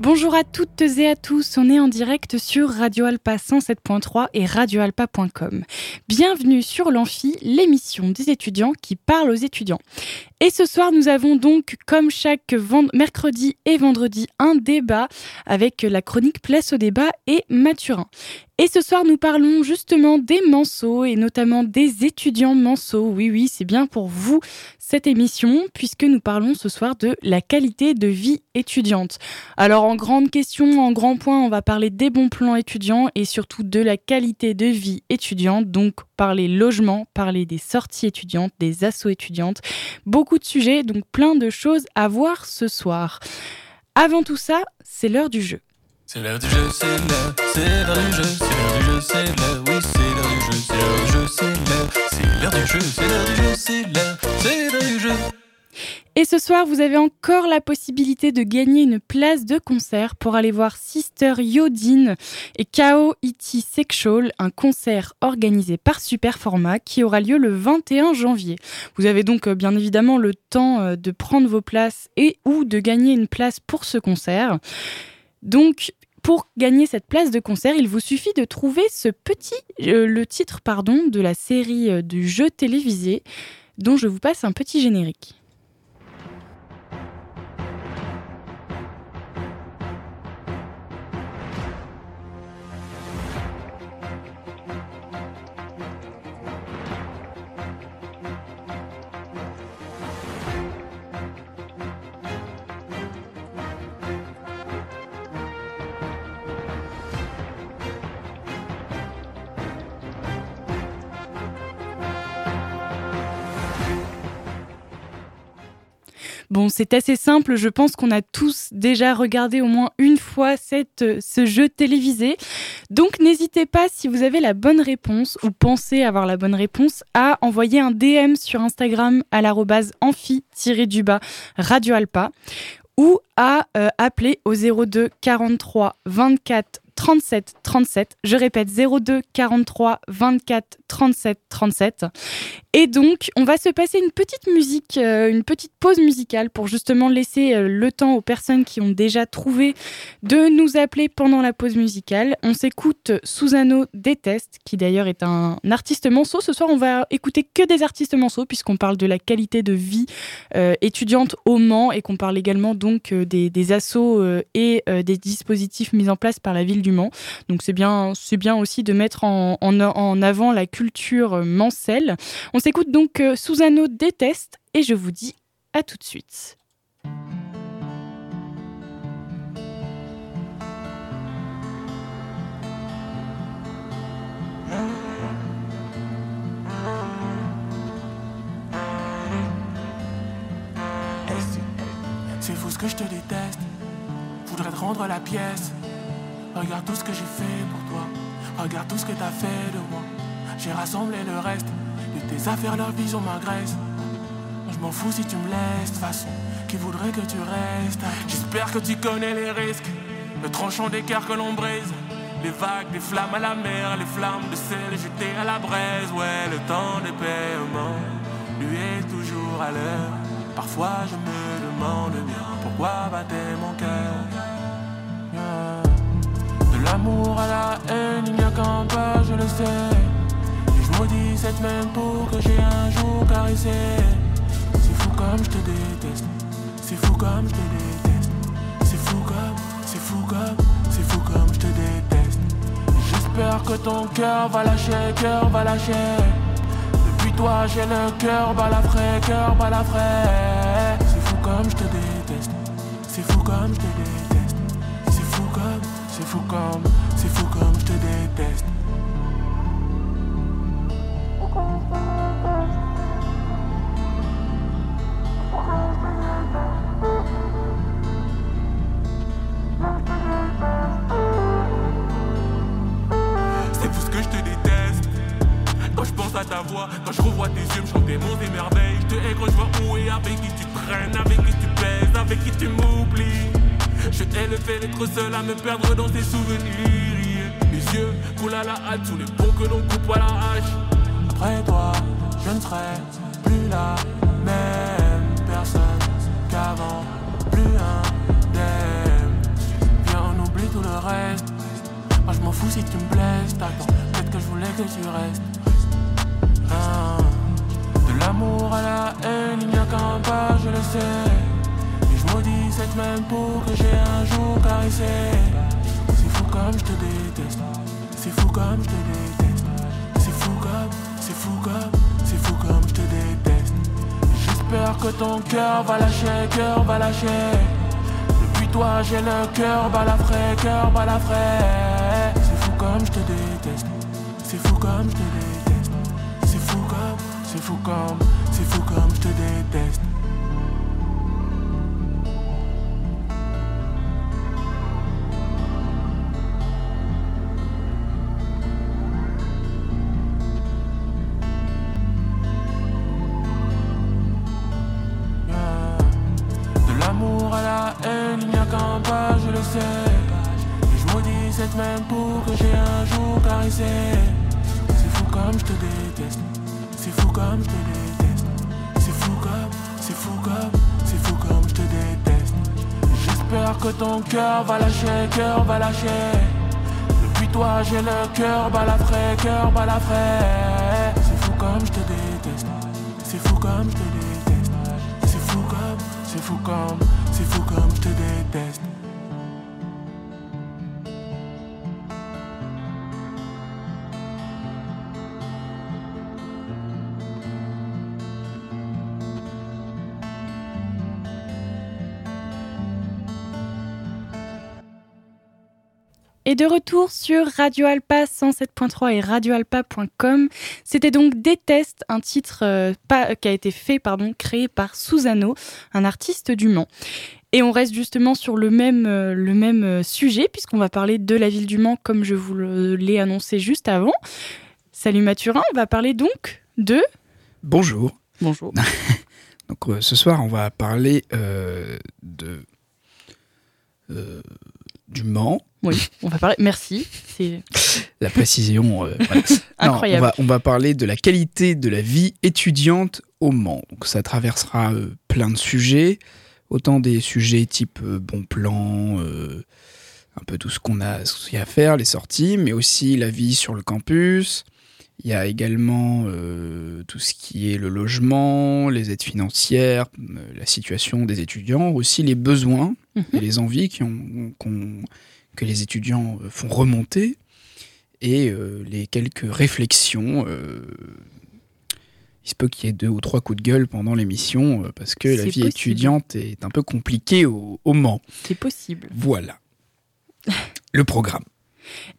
Bonjour à toutes et à tous, on est en direct sur Radio Alpa 107.3 et radioalpa.com. Bienvenue sur l'Amphi, l'émission des étudiants qui parle aux étudiants. Et ce soir, nous avons donc, comme chaque mercredi et vendredi, un débat avec la chronique Place au débat et Mathurin. Et ce soir, nous parlons justement des manceaux et notamment des étudiants manceaux. Oui, oui, c'est bien pour vous cette émission puisque nous parlons ce soir de la qualité de vie étudiante. Alors, en grande question, en grand point, on va parler des bons plans étudiants et surtout de la qualité de vie étudiante. Donc, parler logement, parler des sorties étudiantes, des assauts étudiantes. Beaucoup de sujets, donc plein de choses à voir ce soir. Avant tout ça, c'est l'heure du jeu. C'est l'heure du jeu, c'est l'heure, c'est l'heure du jeu, c'est l'heure du jeu, c'est l'heure, oui, c'est l'heure du jeu, c'est l'heure du jeu, c'est l'heure, du jeu, c'est l'heure du jeu, c'est l'heure, c'est du jeu. Et ce soir, vous avez encore la possibilité de gagner une place de concert pour aller voir Sister Yodine et Kao Iti Sexual, un concert organisé par Superformat qui aura lieu le 21 janvier. Vous avez donc euh, bien évidemment le temps euh, de prendre vos places et ou de gagner une place pour ce concert. Donc, pour gagner cette place de concert, il vous suffit de trouver ce petit, euh, le titre de la série euh, du jeu télévisé dont je vous passe un petit générique. Bon, c'est assez simple. Je pense qu'on a tous déjà regardé au moins une fois cette, ce jeu télévisé. Donc, n'hésitez pas, si vous avez la bonne réponse ou pensez avoir la bonne réponse, à envoyer un DM sur Instagram à l'arrobase amphi-du-bas Radio Alpa ou à euh, appeler au 02 43 24 37 37. Je répète 02 43 24 37 37. Et donc, on va se passer une petite musique, euh, une petite pause musicale pour justement laisser euh, le temps aux personnes qui ont déjà trouvé de nous appeler pendant la pause musicale. On s'écoute Susano Déteste, qui d'ailleurs est un artiste manceau. Ce soir, on va écouter que des artistes manceaux puisqu'on parle de la qualité de vie euh, étudiante au Mans et qu'on parle également donc des, des assauts et des dispositifs mis en place par la ville du Mans. Donc c'est bien, bien aussi de mettre en, en, en avant la culture mancelle. On s'écoute donc euh, Susano déteste et je vous dis à tout de suite. C'est fou ce que je te déteste? Voudrais te rendre la pièce. Regarde tout ce que j'ai fait pour toi. Regarde tout ce que t'as fait de moi. J'ai rassemblé le reste de tes affaires, leur vision m'agresse. Je m'en fous si tu me laisses, de façon, qui voudrait que tu restes? J'espère que tu connais les risques, le tranchant d'écart que l'on brise. Les vagues, les flammes à la mer, les flammes de sel jetées à la braise. Ouais, le temps des paiements, lui est toujours à l'heure. Parfois je me demande bien pourquoi battait mon cœur. De l'amour à la haine, il n'y a qu'un pas, je le sais. Maudis cette même peau que j'ai un jour. C'est fou comme je te déteste. C'est fou comme je te déteste. C'est fou comme, c'est fou comme, c'est fou comme je te déteste. J'espère que ton cœur va lâcher, cœur va lâcher. Depuis toi j'ai le cœur balafré, cœur balafré. C'est fou comme je te déteste. C'est fou comme je te déteste. C'est fou comme, c'est fou comme, c'est fou comme je te déteste. À ta voix, quand je revois tes yeux me chanter mon émerveil, je te hais quand je vois où et avec qui tu traînes, avec qui tu pèses, avec qui tu m'oublies. le fait d'être seul à me perdre dans tes souvenirs. Mes yeux coulent à la hâte sous les ponts que l'on coupe à la hache. Après toi, je ne serai plus la m'en fous si tu me blesses. T'attends, peut-être que je voulais que tu restes. Ah. De l'amour à la haine, il n'y a qu'un pas, je le sais. Et je maudis cette même peau que j'ai un jour caressée. C'est fou comme je te déteste. C'est fou comme je te déteste. C'est fou comme, c'est fou comme, c'est fou comme je te déteste. J'espère que ton cœur va lâcher, cœur va lâcher. Depuis toi j'ai le cœur balafré, cœur balafré. C'est fou comme je te déteste. C'est fou comme je te déteste. C'est fou comme, c'est fou comme, c'est fou comme je te déteste. Cœur lâcher. Depuis toi j'ai le cœur balafré, cœur balafré. C'est fou comme je te déteste. C'est fou comme je te déteste. C'est fou comme, c'est fou comme, c'est fou comme je te déteste. Et de retour sur Radio Alpa 107.3 et radioalpa.com. C'était donc Déteste, un titre euh, pas, qui a été fait, pardon, créé par Susano, un artiste du Mans. Et on reste justement sur le même, euh, le même euh, sujet, puisqu'on va parler de la ville du Mans, comme je vous l'ai annoncé juste avant. Salut Mathurin, on va parler donc de... Bonjour. Bonjour. Donc euh, ce soir, on va parler euh, de euh, du Mans, Oui, on va parler... Merci, c'est la précision. euh, voilà. Non, incroyable. on, va, on va parler de la qualité de la vie étudiante au Mans. Donc ça traversera euh, plein de sujets, autant des sujets type euh, bon plan, euh, un peu tout ce qu'on a, ce qu'il y a à faire, les sorties, mais aussi la vie sur le campus. Il y a également tout ce qui est le logement, les aides financières, la situation des étudiants, aussi les besoins Et les envies qui ont, qu'on- que les étudiants euh, font remonter et euh, les quelques réflexions. euh, il se peut qu'il y ait deux ou trois coups de gueule pendant l'émission euh, parce que la vie possible. étudiante est un peu compliquée au, au Mans. c'est possible. Voilà. Le programme.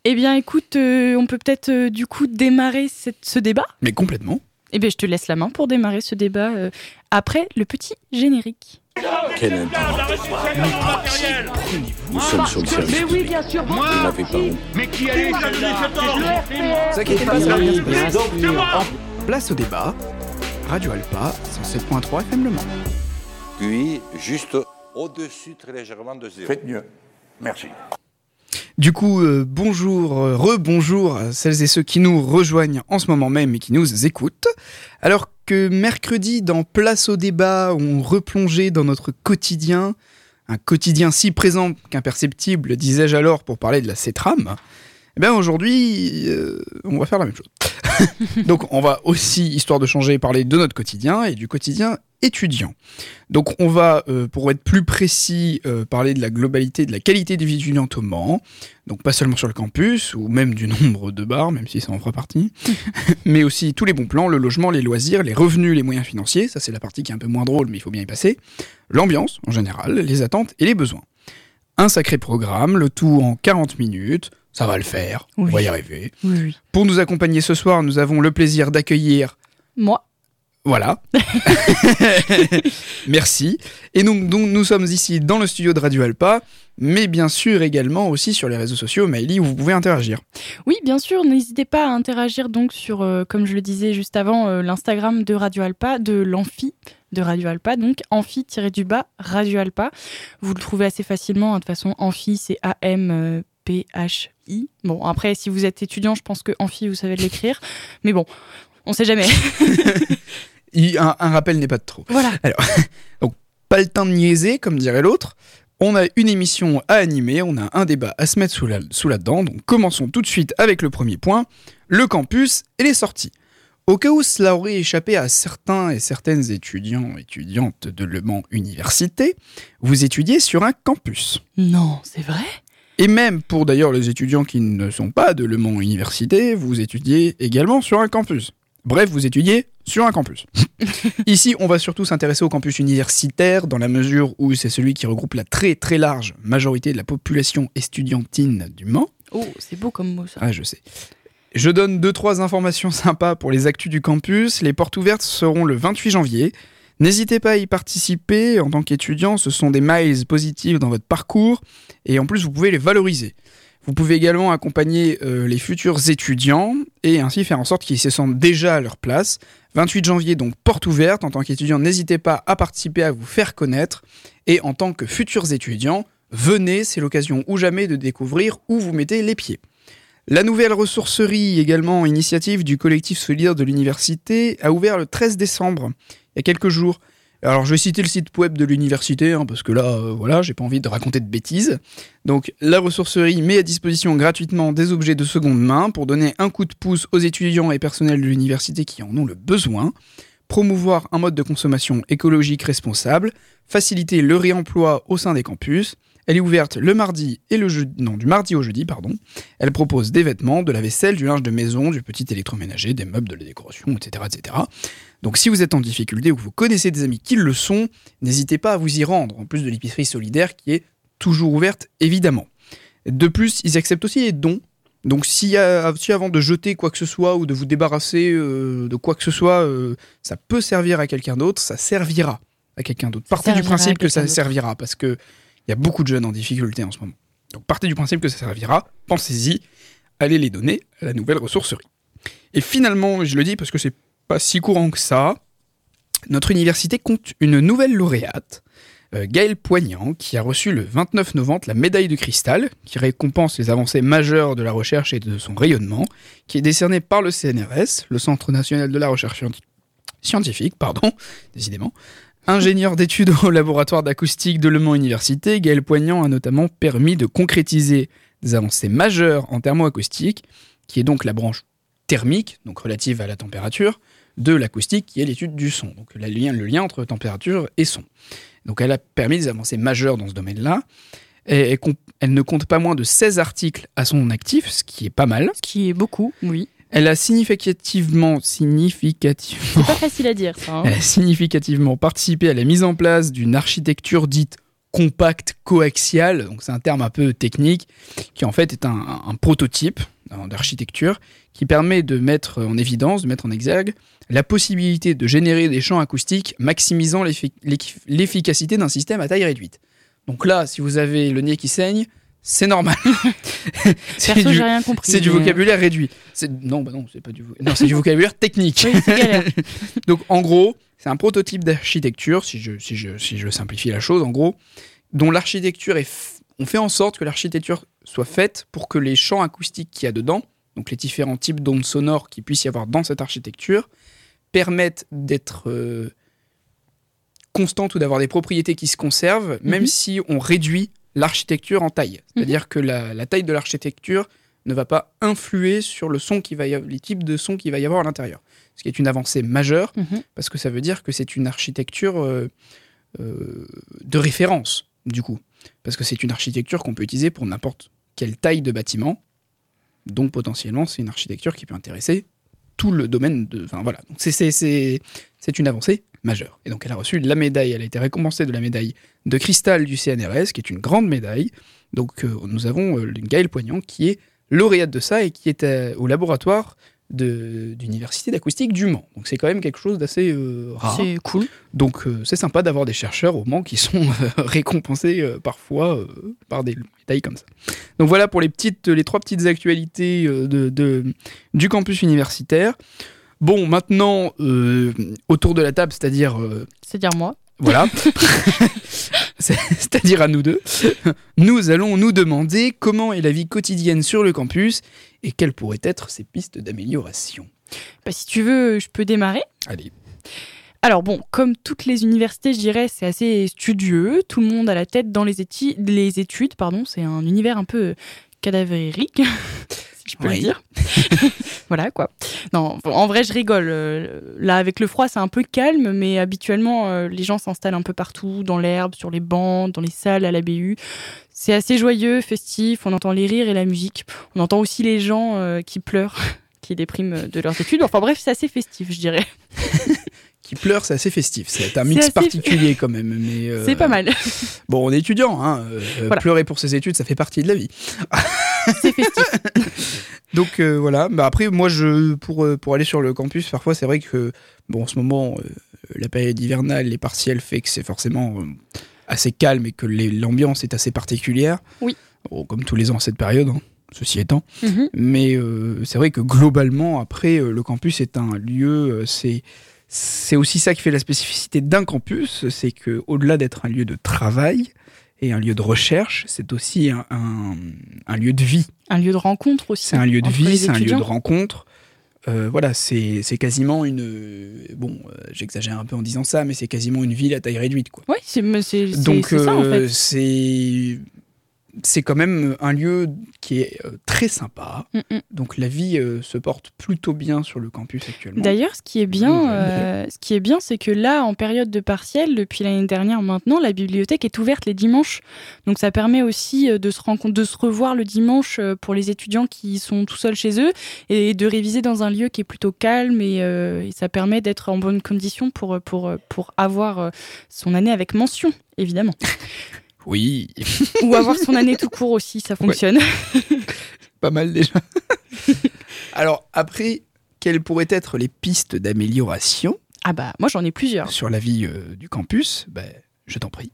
Eh bien écoute, on peut peut-être du coup démarrer cette- ce débat Mais complètement. Eh bien, je te laisse la main pour démarrer ce débat après le petit générique. Quel individu Nous sommes sur le service Mais oui, bien sûr, Vous n'avez pas honte. Mais qui pas. Place au débat. Radio Alpa, 107.3 FM Le Mans. Puis, juste au-dessus, très légèrement de zéro. Faites mieux. Merci. Du coup, euh, bonjour, euh, rebonjour à celles et ceux qui nous rejoignent en ce moment même et qui nous écoutent. Alors que mercredi, dans Place au débat, on replongeait dans notre quotidien, un quotidien si présent qu'imperceptible, disais-je alors, pour parler de la CETRAM, eh bien aujourd'hui, euh, on va faire la même chose. Donc on va aussi, histoire de changer, parler de notre quotidien et du quotidien étudiant. Donc on va, euh, pour être plus précis, euh, parler de la globalité, de la qualité de vie étudiante au Mans. Donc pas seulement sur le campus, ou même du nombre de bars, même si ça en fera partie, mais aussi tous les bons plans, le logement, les loisirs, les revenus, les moyens financiers, ça c'est la partie qui est un peu moins drôle, mais il faut bien y passer, l'ambiance en général, les attentes et les besoins. Un sacré programme, le tout en 40 minutes, ça va le faire, on va y arriver. Oui, oui. Pour nous accompagner ce soir, nous avons le plaisir d'accueillir Moi, voilà. Merci. Et donc, donc, nous sommes ici dans le studio de Radio Alpa, mais bien sûr également aussi sur les réseaux sociaux, Maëlie, où vous pouvez interagir. oui, bien sûr, n'hésitez pas à interagir donc sur, euh, comme je le disais juste avant, euh, l'Instagram de Radio Alpa, de l'Amphi. de Radio Alpa, donc amphi-du-bas Radio Alpa. Vous le trouvez assez facilement, hein, de toute façon, amphi c'est Bon, après, si vous êtes étudiant, je pense que amphi, vous savez l'écrire, mais bon, on sait jamais. Un, un rappel n'est pas de trop. voilà. Pas le temps de niaiser, comme dirait l'autre. On a une émission à animer, on a un débat à se mettre sous la, sous la dent. Donc commençons tout de suite avec le premier point, le campus et les sorties. Au cas où cela aurait échappé à certains et certaines étudiants et étudiantes de Le Mans Université, vous étudiez sur un campus. Non, c'est vrai? Et même pour d'ailleurs les étudiants qui ne sont pas de Le Mans Université, vous étudiez également sur un campus. Bref, vous étudiez sur un campus. Ici, on va surtout s'intéresser au campus universitaire dans la mesure où c'est celui qui regroupe la très très large majorité de la population estudiantine du Mans. Oh, c'est beau comme mot ça. Ah, je sais. Je donne deux trois informations sympas pour les actus du campus. Les portes ouvertes seront le 28 janvier. N'hésitez pas à y participer. En tant qu'étudiant, ce sont des miles positifs dans votre parcours et en plus, vous pouvez les valoriser. Vous pouvez également accompagner euh, les futurs étudiants et ainsi faire en sorte qu'ils se sentent déjà à leur place. 28 janvier, donc porte ouverte. En tant qu'étudiant, n'hésitez pas à participer, à vous faire connaître. Et en tant que futurs étudiants, venez, c'est l'occasion ou jamais de découvrir où vous mettez les pieds. La nouvelle ressourcerie, également initiative du collectif solidaire de l'université, a ouvert le 13 décembre, il y a quelques jours. Alors je vais citer le site web de l'université, hein, parce que là, euh, voilà, j'ai pas envie de raconter de bêtises. Donc la ressourcerie met à disposition gratuitement des objets de seconde main pour donner un coup de pouce aux étudiants et personnels de l'université qui en ont le besoin, promouvoir un mode de consommation écologique responsable, faciliter le réemploi au sein des campus. Elle est ouverte le mardi et le jeudi, non, du mardi au jeudi, pardon. Elle propose des vêtements, de la vaisselle, du linge de maison, du petit électroménager, des meubles, de la décoration, etc., etc. Donc si vous êtes en difficulté ou que vous connaissez des amis qui le sont, n'hésitez pas à vous y rendre, en plus de l'épicerie solidaire qui est toujours ouverte, évidemment. De plus, ils acceptent aussi les dons. Donc si, si avant de jeter quoi que ce soit ou de vous débarrasser euh, de quoi que ce soit, euh, ça peut servir à quelqu'un d'autre, ça servira à quelqu'un d'autre. Partez du principe que ça servira, parce que il y a beaucoup de jeunes en difficulté en ce moment. Donc partez du principe que ça servira, pensez-y, allez les donner à la nouvelle ressourcerie. Et finalement, je le dis parce que c'est pas si courant que ça, notre université compte une nouvelle lauréate, euh, Gaëlle Poignant, qui a reçu le 29 novembre la médaille de cristal, qui récompense les avancées majeures de la recherche et de son rayonnement, qui est décernée par le CNRS, le Centre national de la recherche scienti- scientifique, pardon, décidément. Ingénieur d'études au laboratoire d'acoustique de Le Mans Université, Gaël Poignant a notamment permis de concrétiser des avancées majeures en thermoacoustique, qui est donc la branche thermique, donc relative à la température, de l'acoustique, qui est l'étude du son, donc le lien, le lien entre température et son. Donc elle a permis des avancées majeures dans ce domaine-là. Et elle ne compte pas moins de 16 articles à son actif, ce qui est pas mal. Ce qui est beaucoup, oui. Elle a significativement, significativement C'est pas facile à dire ça. hein. elle a significativement participé à la mise en place d'une architecture dite compacte coaxiale, donc c'est un terme un peu technique, qui en fait est un, un- prototype euh, d'architecture qui permet de mettre en évidence, de mettre en exergue la possibilité de générer des champs acoustiques maximisant l'effi- l'eff- l'efficacité d'un système à taille réduite. Donc là, si vous avez le nez qui saigne, c'est normal. c'est Perso, du, rien compris. c'est du mais- vocabulaire réduit. Non, bah non, c'est pas du, vo- non, c'est du vocabulaire technique. Oui. Donc en gros, c'est un prototype d'architecture, si je, si, je, si je simplifie la chose, en gros, dont l'architecture est... f- On fait en sorte que l'architecture soit faite pour que les champs acoustiques qu'il y a dedans, donc les différents types d'ondes sonores qu'il puisse y avoir dans cette architecture, permettent d'être euh, constantes ou d'avoir des propriétés qui se conservent, même Mhm. si on réduit l'architecture en taille. C'est-à-dire que la, la taille de l'architecture ne va pas influer sur le son qui va y avoir, les types de sons qu'il va y avoir à l'intérieur. Ce qui est une avancée majeure Mhm. parce que ça veut dire que c'est une architecture euh, euh, de référence, du coup. Parce que c'est une architecture qu'on peut utiliser pour n'importe quelle taille de bâtiment. Donc potentiellement, c'est une architecture qui peut intéresser tout le domaine de... Enfin voilà, c'est une avancée majeure. Et donc elle a reçu la médaille, elle a été récompensée de la médaille de cristal du CNRS, qui est une grande médaille. Donc euh, nous avons euh, Gaël Poignant qui est lauréate de ça et qui est euh, au laboratoire de- d'université d'acoustique du Mans. Donc c'est quand même quelque chose d'assez euh, rare. C'est cool. Donc c'est sympa d'avoir des chercheurs au Mans qui sont récompensés parfois par des médailles comme ça. Donc voilà pour les, petites, les trois petites actualités de, de- du campus universitaire. Bon, maintenant, euh, autour de la table, c'est-à-dire euh, C'est-à-dire moi. Voilà. C'est- C'est-à-dire à nous deux. Nous allons nous demander comment est la vie quotidienne sur le campus et quelles pourraient être ses pistes d'amélioration. Bah, si tu veux, je peux démarrer. Allez. Alors bon, comme toutes les universités, je dirais, c'est assez studieux. Tout le monde a la tête dans les, les études. Pardon, c'est un univers un peu cadavérique, si je peux Oui. le dire. voilà quoi. Non, en vrai, je rigole. Euh, Là, avec le froid, c'est un peu calme, mais habituellement, euh, les gens s'installent un peu partout, dans l'herbe, sur les bancs, dans les salles à la BU. C'est assez joyeux, festif. On entend les rires et la musique. On entend aussi les gens euh, qui pleurent, qui dépriment de leurs études. Enfin bref, c'est assez festif, je dirais. Qui pleure, c'est assez festif. C'est un mix particulier quand même. Mais euh, C'est pas mal. Bon, on est étudiant. Hein, euh, Voilà. Pleurer pour ses études, ça fait partie de la vie. c'est festif. Donc euh, voilà. Bah, après, moi, je pour, euh, pour aller sur le campus, parfois, c'est vrai que bon, en ce moment, euh, la période hivernale, les partiels fait que c'est forcément euh, assez calme et que l'ambiance est assez particulière. Oui. Bon, comme tous les ans à cette période, hein, ceci étant. Mhm. Mais euh, c'est vrai que globalement, après, euh, le campus est un lieu, euh, c'est c'est aussi ça qui fait la spécificité d'un campus, c'est que au-delà d'être un lieu de travail et un lieu de recherche, c'est aussi un, un- un lieu de vie. Un lieu de rencontre aussi. C'est un lieu de vie, c'est un lieu de rencontre. Euh, voilà, c'est quasiment une. Bon, euh, j'exagère un peu en disant ça, mais c'est quasiment une ville à taille réduite, quoi. Oui, c'est Donc ça en euh, fait. c'est c'est quand même un lieu qui est euh, très sympa. Mm, mm. Donc la vie euh, se porte plutôt bien sur le campus actuellement. D'ailleurs, ce qui est bien, euh, ce qui est bien, c'est que là, en période de partiel, depuis l'année dernière maintenant, la bibliothèque est ouverte les dimanches. Donc ça permet aussi de se de se revoir le dimanche pour les étudiants qui sont tout seuls chez eux et de réviser dans un lieu qui est plutôt calme et, euh, et ça permet d'être en bonne condition pour pour pour avoir son année avec mention, évidemment, Oui, ou avoir son année tout court aussi, ça fonctionne. pas mal déjà. Alors après, quelles pourraient être les pistes d'amélioration Ah bah moi j'en ai plusieurs. sur la vie euh, du campus? Ben, Je t'en prie.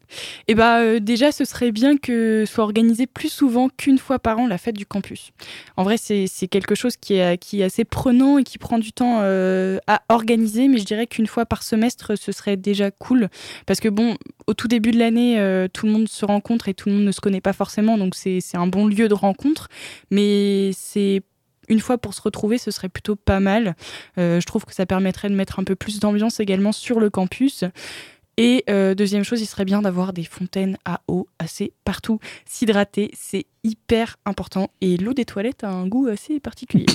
Et bah euh, déjà, ce serait bien que soit organisé plus souvent qu'une fois par an la fête du campus. En vrai, c'est quelque chose qui est, assez prenant et qui prend du temps euh, à organiser, mais je dirais qu'une fois par semestre, ce serait déjà cool. Parce que bon, au tout début de l'année, euh, tout le monde se rencontre et tout le monde ne se connaît pas forcément, donc c'est un bon lieu de rencontre. Mais c'est une fois pour se retrouver, ce serait plutôt pas mal. Je trouve que ça permettrait de mettre un peu plus d'ambiance également sur le campus. Et euh, deuxième chose, il serait bien d'avoir des fontaines à eau assez partout. S'hydrater, c'est hyper important. Et l'eau des toilettes a un goût assez particulier.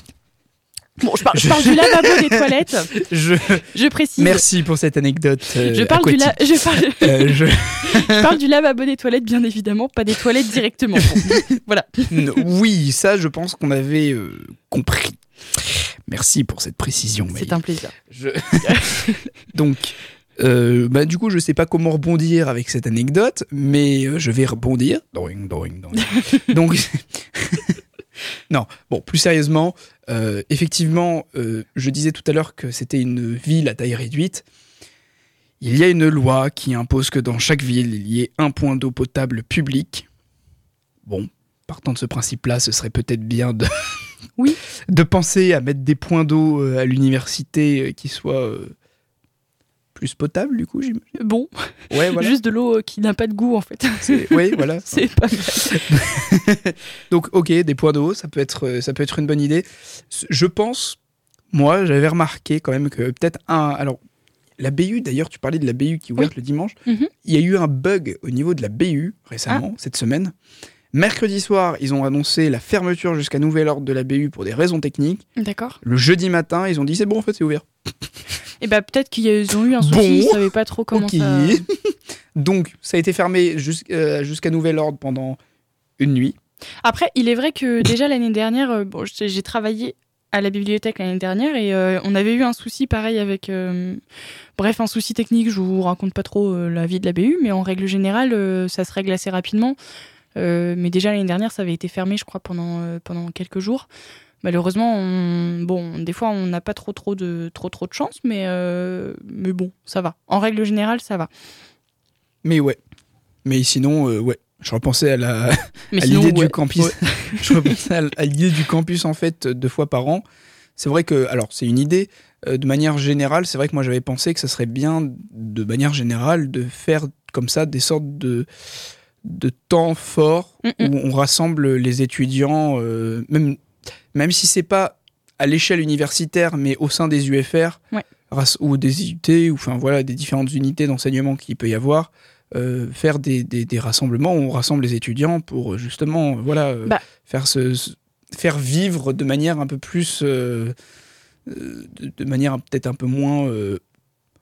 Bon, je, par- je parle du lavabo des toilettes, Je... je précise. Merci pour cette anecdote. euh, Je parle, du la- je, parle, Euh, je- je parle du lavabo des toilettes, bien évidemment, pas des toilettes directement. Bon, voilà. Non, oui, ça, je pense qu'on avait euh, compris. Merci pour cette précision. C'est un plaisir. Je- Donc, euh, bah, du coup, je sais pas comment rebondir avec cette anecdote, mais euh, je vais rebondir. Doing, doing, doing. Donc, non, bon, plus sérieusement, euh, effectivement, je disais tout à l'heure que c'était une ville à taille réduite. Il y a une loi qui impose que dans chaque ville, il y ait un point d'eau potable public. Bon, partant de ce principe-là, ce serait peut-être bien de, Oui. de penser à mettre des points d'eau à l'université qui soient plus potables, du coup, j'imagine. Bon, Ouais, voilà. juste de l'eau euh, qui n'a pas de goût, en fait. Ouais, voilà. C'est pas mal. Donc, ok, des points d'eau, ça peut être, euh, ça peut être une bonne idée. Je pense, moi, j'avais remarqué quand même que peut-être un. Alors, la BU, d'ailleurs, tu parlais de la BU qui est ouverte le dimanche. Mhm. Il y a eu un bug au niveau de la BU récemment, cette semaine. Mercredi soir, ils ont annoncé la fermeture jusqu'à nouvel ordre de la BU pour des raisons techniques. D'accord. Le jeudi matin, ils ont dit c'est bon, en fait, c'est ouvert. Et bah peut-être qu'ils ont eu un souci, Bon. ils savaient pas trop comment ça... Donc, ça a été fermé euh, jusqu'à nouvel ordre pendant une nuit. Après, il est vrai que déjà l'année dernière, euh, bon, j'ai travaillé à la bibliothèque l'année dernière et euh, on avait eu un souci pareil avec, bref, un souci technique. Je vous raconte pas trop la vie de la BU, mais en règle générale, ça se règle assez rapidement. Mais déjà l'année dernière, ça avait été fermé, je crois, pendant pendant quelques jours. Malheureusement, on- bon, des fois, on n'a pas trop trop de trop trop de chance, mais euh, mais bon, ça va. En règle générale, ça va. Mais ouais. Mais sinon, euh, ouais. Je repensais à la, l'idée ouais. du campus. je repensais à, l'idée du campus en fait deux fois par an. C'est vrai que, alors c'est une idée, euh, de manière générale, c'est vrai que moi j'avais pensé que ça serait bien, de manière générale, de faire comme ça des sortes de, de temps forts Mm, mm. où on rassemble les étudiants, euh, même, même si c'est pas à l'échelle universitaire, mais au sein des UFR Ouais. ou des IUT, ou enfin voilà, des différentes unités d'enseignement qu'il peut y avoir. euh, faire des, des- des rassemblements où on rassemble les étudiants pour euh, justement euh, voilà euh, Bah. faire ce, ce- faire vivre de manière un peu plus euh, de, de manière peut-être un peu moins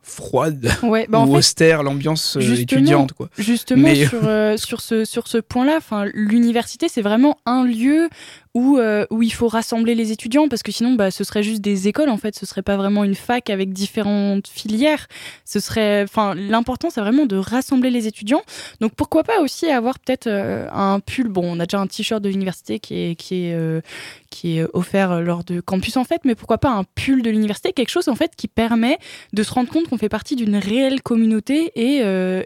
froide Ouais, bah, ou en fait, austère l'ambiance étudiante quoi. Justement, Mais- sur, euh, sur ce, sur ce point-là, enfin, l'université, c'est vraiment un lieu où, euh, où il faut rassembler les étudiants, parce que sinon, bah, ce serait juste des écoles, en fait. Ce serait pas vraiment une fac avec différentes filières. Ce serait, enfin, l'important, c'est vraiment de rassembler les étudiants. Donc, pourquoi pas aussi avoir peut-être euh, un pull. Bon, on a déjà un t-shirt de l'université qui est, qui est, euh, qui est offert lors de campus, en fait, mais pourquoi pas un pull de l'université, quelque chose, en fait, qui permet de se rendre compte qu'on fait partie d'une réelle communauté et,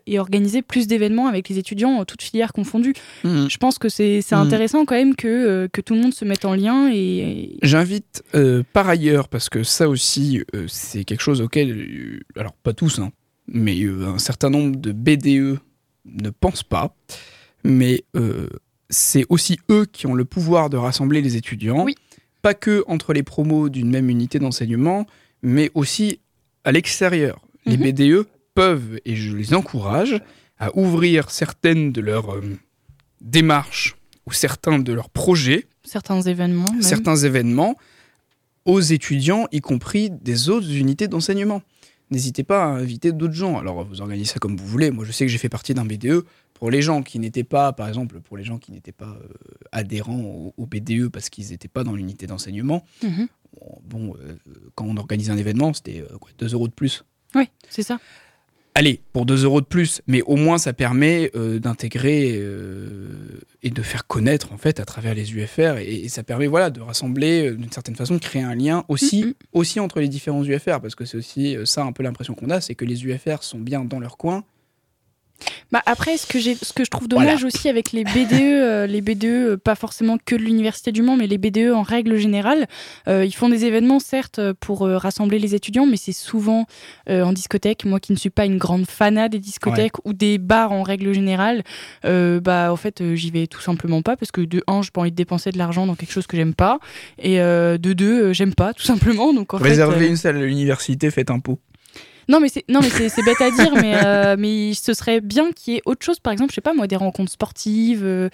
et organiser plus d'événements avec les étudiants, toutes filières confondues. Je pense que c'est c'est Mhm. intéressant quand même que, que tout le monde se mette en lien et, J'invite euh, par ailleurs, parce que ça aussi, euh, c'est quelque chose auquel, euh, alors pas tous, hein, mais un certain nombre de BDE ne pensent pas, mais c'est aussi eux qui ont le pouvoir de rassembler les étudiants, Oui. pas que entre les promos d'une même unité d'enseignement, mais aussi à l'extérieur. Les Mhm. BDE peuvent, et je les encourage, à ouvrir certaines de leurs euh, démarches ou certains de leurs projets certains événements. même. certains événements aux étudiants, y compris des autres unités d'enseignement. N'hésitez pas à inviter d'autres gens. Alors, vous organisez ça comme vous voulez. Moi, je sais que j'ai fait partie d'un BDE. Pour les gens qui n'étaient pas, par exemple, pour les gens qui n'étaient pas euh, adhérents au, au BDE parce qu'ils n'étaient pas dans l'unité d'enseignement, Mhm. bon, euh, quand on organisait un événement, c'était euh, quoi, 2 euros de plus. Oui, c'est ça. Allez, pour 2 euros de plus, mais au moins ça permet euh, d'intégrer euh, et de faire connaître en fait à travers les UFR et, et ça permet voilà de rassembler euh, d'une certaine façon, de créer un lien aussi, Mhm. aussi entre les différents UFR parce que c'est aussi ça un peu l'impression qu'on a, c'est que les UFR sont bien dans leur coin. Bah après, ce que, j'ai, ce que je trouve dommage aussi avec les BDE, euh, les BDE, euh, pas forcément que de l'Université du Mans, mais les BDE en règle générale, euh, ils font des événements certes pour euh, rassembler les étudiants, mais c'est souvent en discothèque. Moi qui ne suis pas une grande fanat des discothèques ou des bars en règle générale, bah en fait j'y vais tout simplement pas parce que de un, j'ai pas envie de dépenser de l'argent dans quelque chose que j'aime pas, et de deux, j'aime pas tout simplement. Donc en Réservez une salle à l'université, faites un pot. Non, mais c'est non, mais c'est bête à dire, mais euh, mais ce serait bien qu'il y ait autre chose. Par exemple, je sais pas moi, des rencontres sportives, euh,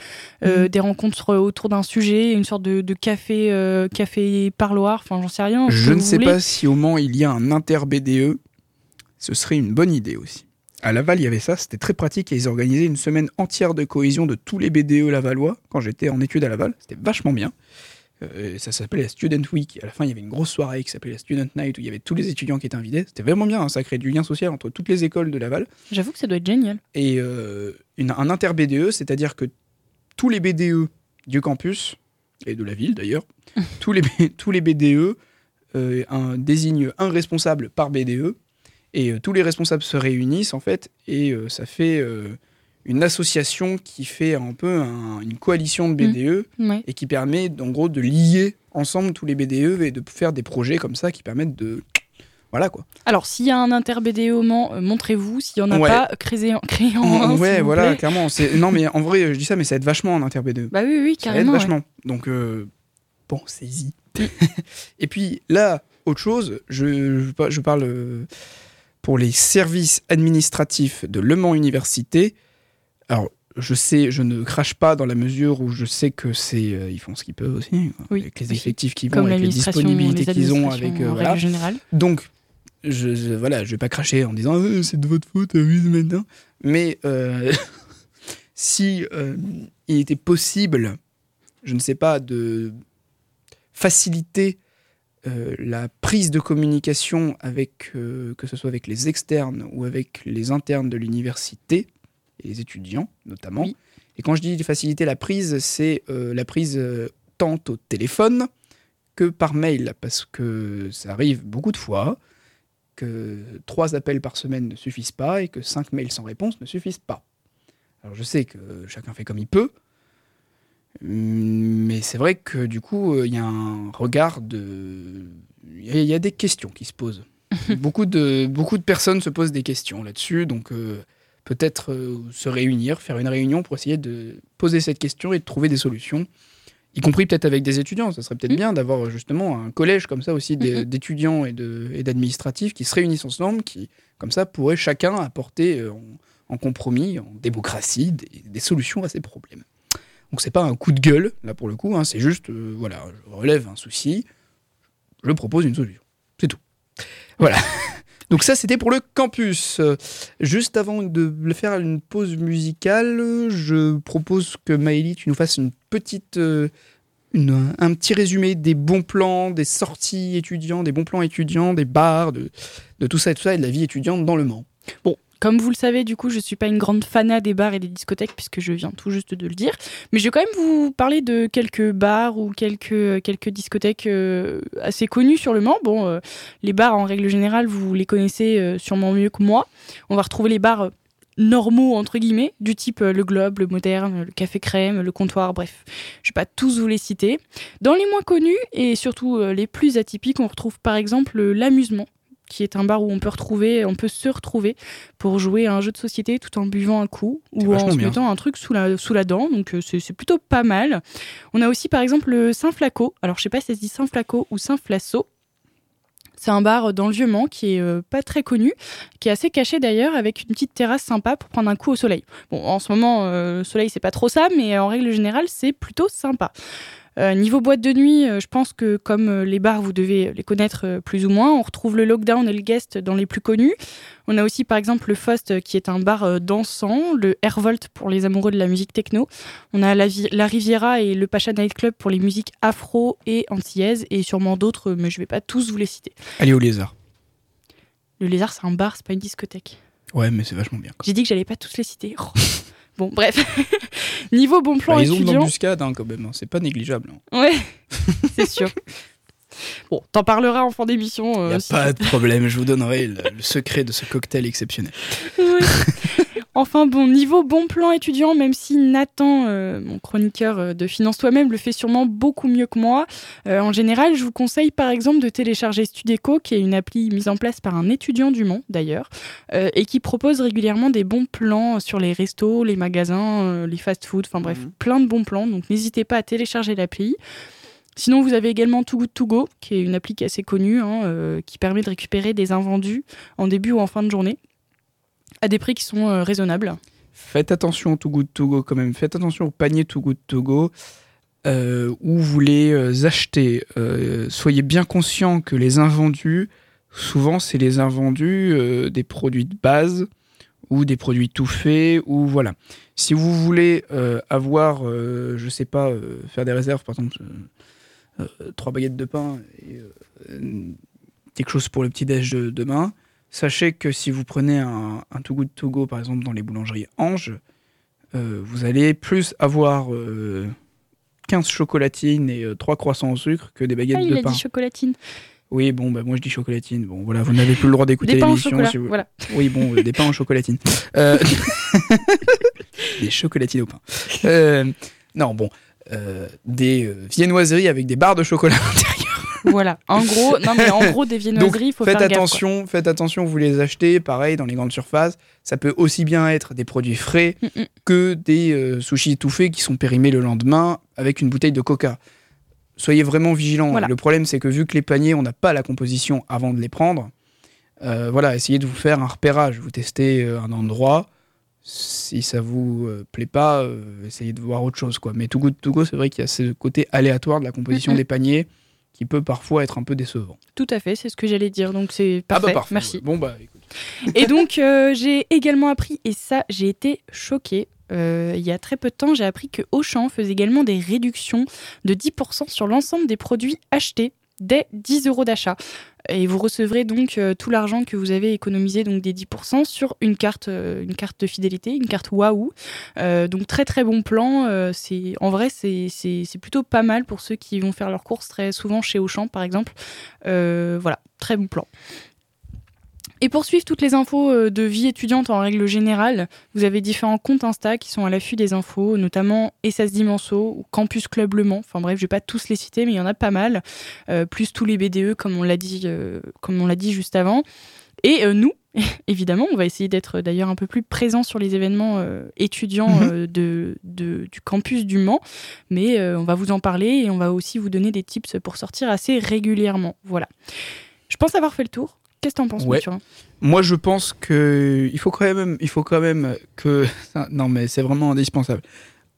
euh, des rencontres autour d'un sujet, une sorte de, de café euh, café parloir. Enfin, j'en sais rien. Je ne sais voulez. pas si au Mans il y a un inter-BDE, ce serait une bonne idée aussi. À Laval, il y avait ça, c'était très pratique et ils organisaient une semaine entière de cohésion de tous les BDE lavallois quand j'étais en études à Laval. C'était vachement bien. Euh, ça s'appelait la Student Week. À la fin, il y avait une grosse soirée qui s'appelait la Student Night où il y avait tous les étudiants qui étaient invités. C'était vraiment bien, hein, ça crée du lien social entre toutes les écoles de Laval. J'avoue que ça doit être génial. Et euh, une- un inter-BDE, c'est-à-dire que tous les BDE du campus, et de la ville d'ailleurs, tous, les, tous les BDE euh, un- désignent un responsable par BDE, et tous les responsables se réunissent en fait, et ça fait une association qui fait un peu un- une coalition de BDE, Ouais. et qui permet en gros de lier ensemble tous les BDE et de faire des projets comme ça qui permettent de... Voilà quoi. Alors, s'il y a un inter BDE au Mans, euh, montrez-vous. S'il y en a Ouais. pas, créez, créez en un, ouais, voilà, plaît. clairement. c'est- Non mais en vrai, je dis ça, mais ça aide vachement en inter BDE. Bah oui, oui, Ça aide carrément. ouais. vachement. Donc, euh, easy. et puis là, autre chose, je, je parle euh, pour les services administratifs de Le Mans Université. Alors, je sais, je ne crache pas dans la mesure où je sais que c'est, euh, ils font ce qu'ils peuvent aussi, quoi, Oui, avec les effectifs qu'ils vont, avec les disponibilités qu'ils ont, avec euh, en voilà. générale. Donc, je, je- voilà, je vais pas cracher en disant Euh, c'est de votre faute, euh, oui, maintenant. Mais si il était possible, je ne sais pas, de faciliter la prise de communication avec, que ce soit avec les externes ou avec les internes de l'université, et les étudiants notamment. Oui. Et quand je dis faciliter la prise, c'est euh, la prise euh, tant au téléphone que par mail, parce que ça arrive beaucoup de fois que trois appels par semaine ne suffisent pas et que cinq mails sans réponse ne suffisent pas. Alors je sais que chacun fait comme il peut, Mais c'est vrai que du coup, euh, il y a un regard de. Il y, y a des questions qui se posent. beaucoup, de, beaucoup de personnes se posent des questions là-dessus, donc peut-être euh, se réunir, faire une réunion pour essayer de poser cette question et de trouver des solutions, y compris peut-être avec des étudiants. Ça serait peut-être Mhm. bien d'avoir justement un collège comme ça aussi d'é- d'étudiants et d'administratifs qui se réunissent ensemble, qui comme ça pourraient chacun apporter euh, en, en compromis, en démocratie, des, des solutions à ces problèmes. Donc c'est pas un coup de gueule là pour le coup, hein, c'est juste euh, voilà, je relève un souci, je propose une solution, c'est tout. Voilà. Donc ça c'était pour le campus. Juste avant de faire une pause musicale, je propose que Maëlie tu nous fasses une petite euh, un petit résumé des bons plans, des sorties étudiants, des bons plans étudiants, des bars, de, tout ça et tout ça et de la vie étudiante dans le Mans. Comme vous le savez, du coup, je suis pas une grande fanat des bars et des discothèques puisque je viens tout juste de le dire. Mais je vais quand même vous parler de quelques bars ou quelques, quelques discothèques euh, assez connues sur le Mans. Bon, euh, les bars, en règle générale, vous les connaissez euh, sûrement mieux que moi. On va retrouver les bars normaux, entre guillemets, du type le Globe, le Moderne, le Café Crème, le Comptoir, bref. Je vais pas tous vous les citer. Dans les moins connus et surtout les plus atypiques, on retrouve par exemple l'amusement qui est un bar où on peut retrouver, on peut se retrouver pour jouer à un jeu de société tout en buvant un coup ou en se bien. mettant un truc sous la, sous la dent. Donc euh, c'est plutôt pas mal. On a aussi par exemple le Saint-Flaco. Alors je sais pas si ça se dit Saint-Flaco ou Saint-Flasso. C'est un bar dans le Vieux-Mans qui est euh, pas très connu, qui est assez caché d'ailleurs, avec une petite terrasse sympa pour prendre un coup au soleil. Bon, en ce moment, euh, le soleil c'est pas trop ça, mais en règle générale, c'est plutôt sympa. Euh, niveau boîte de nuit, euh, je pense que comme euh, les bars, vous devez les connaître plus ou moins. On retrouve le Lockdown et le Guest dans les plus connus. On a aussi par exemple le Faust euh, qui est un bar dansant, le Airvolt pour les amoureux de la musique techno. On a la, la Riviera et le Pacha Night Club pour les musiques afro et antillaises et sûrement d'autres, mais je vais pas tous vous les citer. Allez au lézard. Le Lézard, c'est un bar, c'est pas une discothèque. Ouais, mais c'est vachement bien. J'ai dit que j'allais pas tous les citer. Oh. Bon, bref. Niveau bon plan Bah, ils ont de étudiant. l'embuscade hein, quand même, hein. c'est pas négligeable. hein. Ouais, c'est sûr. Bon, t'en parleras en fin d'émission. Il euh, a si pas de problème, je vous donnerai le, le secret de ce cocktail exceptionnel. Oui. Enfin bon, niveau bon plan étudiant, même si Nathan, euh, mon chroniqueur euh, de Finance Toi-même, le fait sûrement beaucoup mieux que moi, euh, en général, je vous conseille par exemple de télécharger Studeco, qui est une appli mise en place par un étudiant du Mans d'ailleurs, euh, et qui propose régulièrement des bons plans sur les restos, les magasins, les fast-food, enfin bref, Mhm. plein de bons plans. Donc n'hésitez pas à télécharger l'appli. Sinon, vous avez également Too Good To Go, qui est une appli qui est assez connue, hein, euh, qui permet de récupérer des invendus en début ou en fin de journée, à des prix qui sont euh, raisonnables. Faites attention au Too Good To Go quand même, faites attention au panier Too Good To Go euh, où vous les euh, achetez. Soyez bien conscient que les invendus, souvent c'est les invendus des produits de base ou des produits tout faits ou voilà. Si vous voulez avoir, je sais pas, faire des réserves, par exemple, trois baguettes de pain et quelque chose pour le petit déj de demain, sachez que si vous prenez un, un Too Good To Go, par exemple, dans les boulangeries Ange, euh, vous allez plus avoir euh, 15 chocolatines et 3 croissants au sucre que des baguettes Ah, il de a pain. dit chocolatine. Oui, bon, bah, moi je dis chocolatine. Bon, voilà, vous n'avez plus le droit d'écouter l'émission. si vous- Voilà. Oui, bon, euh, des pains en chocolatine. Euh, des chocolatines au pain. Euh, non, bon, euh, des euh, viennoiseries avec des barres de chocolat à l'intérieur. Voilà. En gros, non mais en gros des viennoiseries, il faut Faites faire gaffe, attention, faites attention, vous les achetez, pareil, dans les grandes surfaces. Ça peut aussi bien être des produits frais Mm, mm. que des euh, sushis étouffés qui sont périmés le lendemain avec une bouteille de coca. Soyez vraiment vigilants. Voilà. Le problème, c'est que vu que les paniers, on n'a pas la composition avant de les prendre, euh, voilà, essayez de vous faire un repérage. Vous testez euh, un endroit. Si ça vous euh, plaît pas, euh, essayez de voir autre chose. Quoi. Mais Too Good To Go, c'est vrai qu'il y a ce côté aléatoire de la composition Mhm. des paniers qui peut parfois être un peu décevant. Tout à fait, c'est ce que j'allais dire. Donc c'est parfait. Ah bah parfait. Merci. Bon bah écoute. Et donc, euh, j'ai également appris, et ça, j'ai été choquée. euh, il y a très peu de temps, j'ai appris que Auchan faisait également des réductions de 10% sur l'ensemble des produits achetés dès 10 euros d'achat. Et vous recevrez donc euh, tout l'argent que vous avez économisé, donc des 10%, sur une carte, euh, une carte de fidélité, une carte Wahoo. Euh, donc très très bon plan. euh, c'est en vrai, c'est plutôt pas mal pour ceux qui vont faire leurs courses très souvent chez Auchan, par exemple. Voilà, très bon plan. Et pour suivre toutes les infos euh, de vie étudiante en règle générale, vous avez différents comptes Insta qui sont à l'affût des infos, notamment Essas Dimenso ou Campus Club Le Mans. Enfin bref, je vais pas tous les citer, mais il y en a pas mal. Euh, plus tous les BDE, comme on l'a dit, euh, comme on l'a dit juste avant. Et euh, nous, évidemment, on va essayer d'être d'ailleurs un peu plus présents sur les événements étudiants Mhm. de, de- du campus du Mans, mais on va vous en parler et on va aussi vous donner des tips pour sortir assez régulièrement. Voilà. Je pense avoir fait le tour. Qu'est-ce que t'en penses, Ouais. Mathurin? Moi, je pense que il faut quand même, il faut quand même que non, mais c'est vraiment indispensable.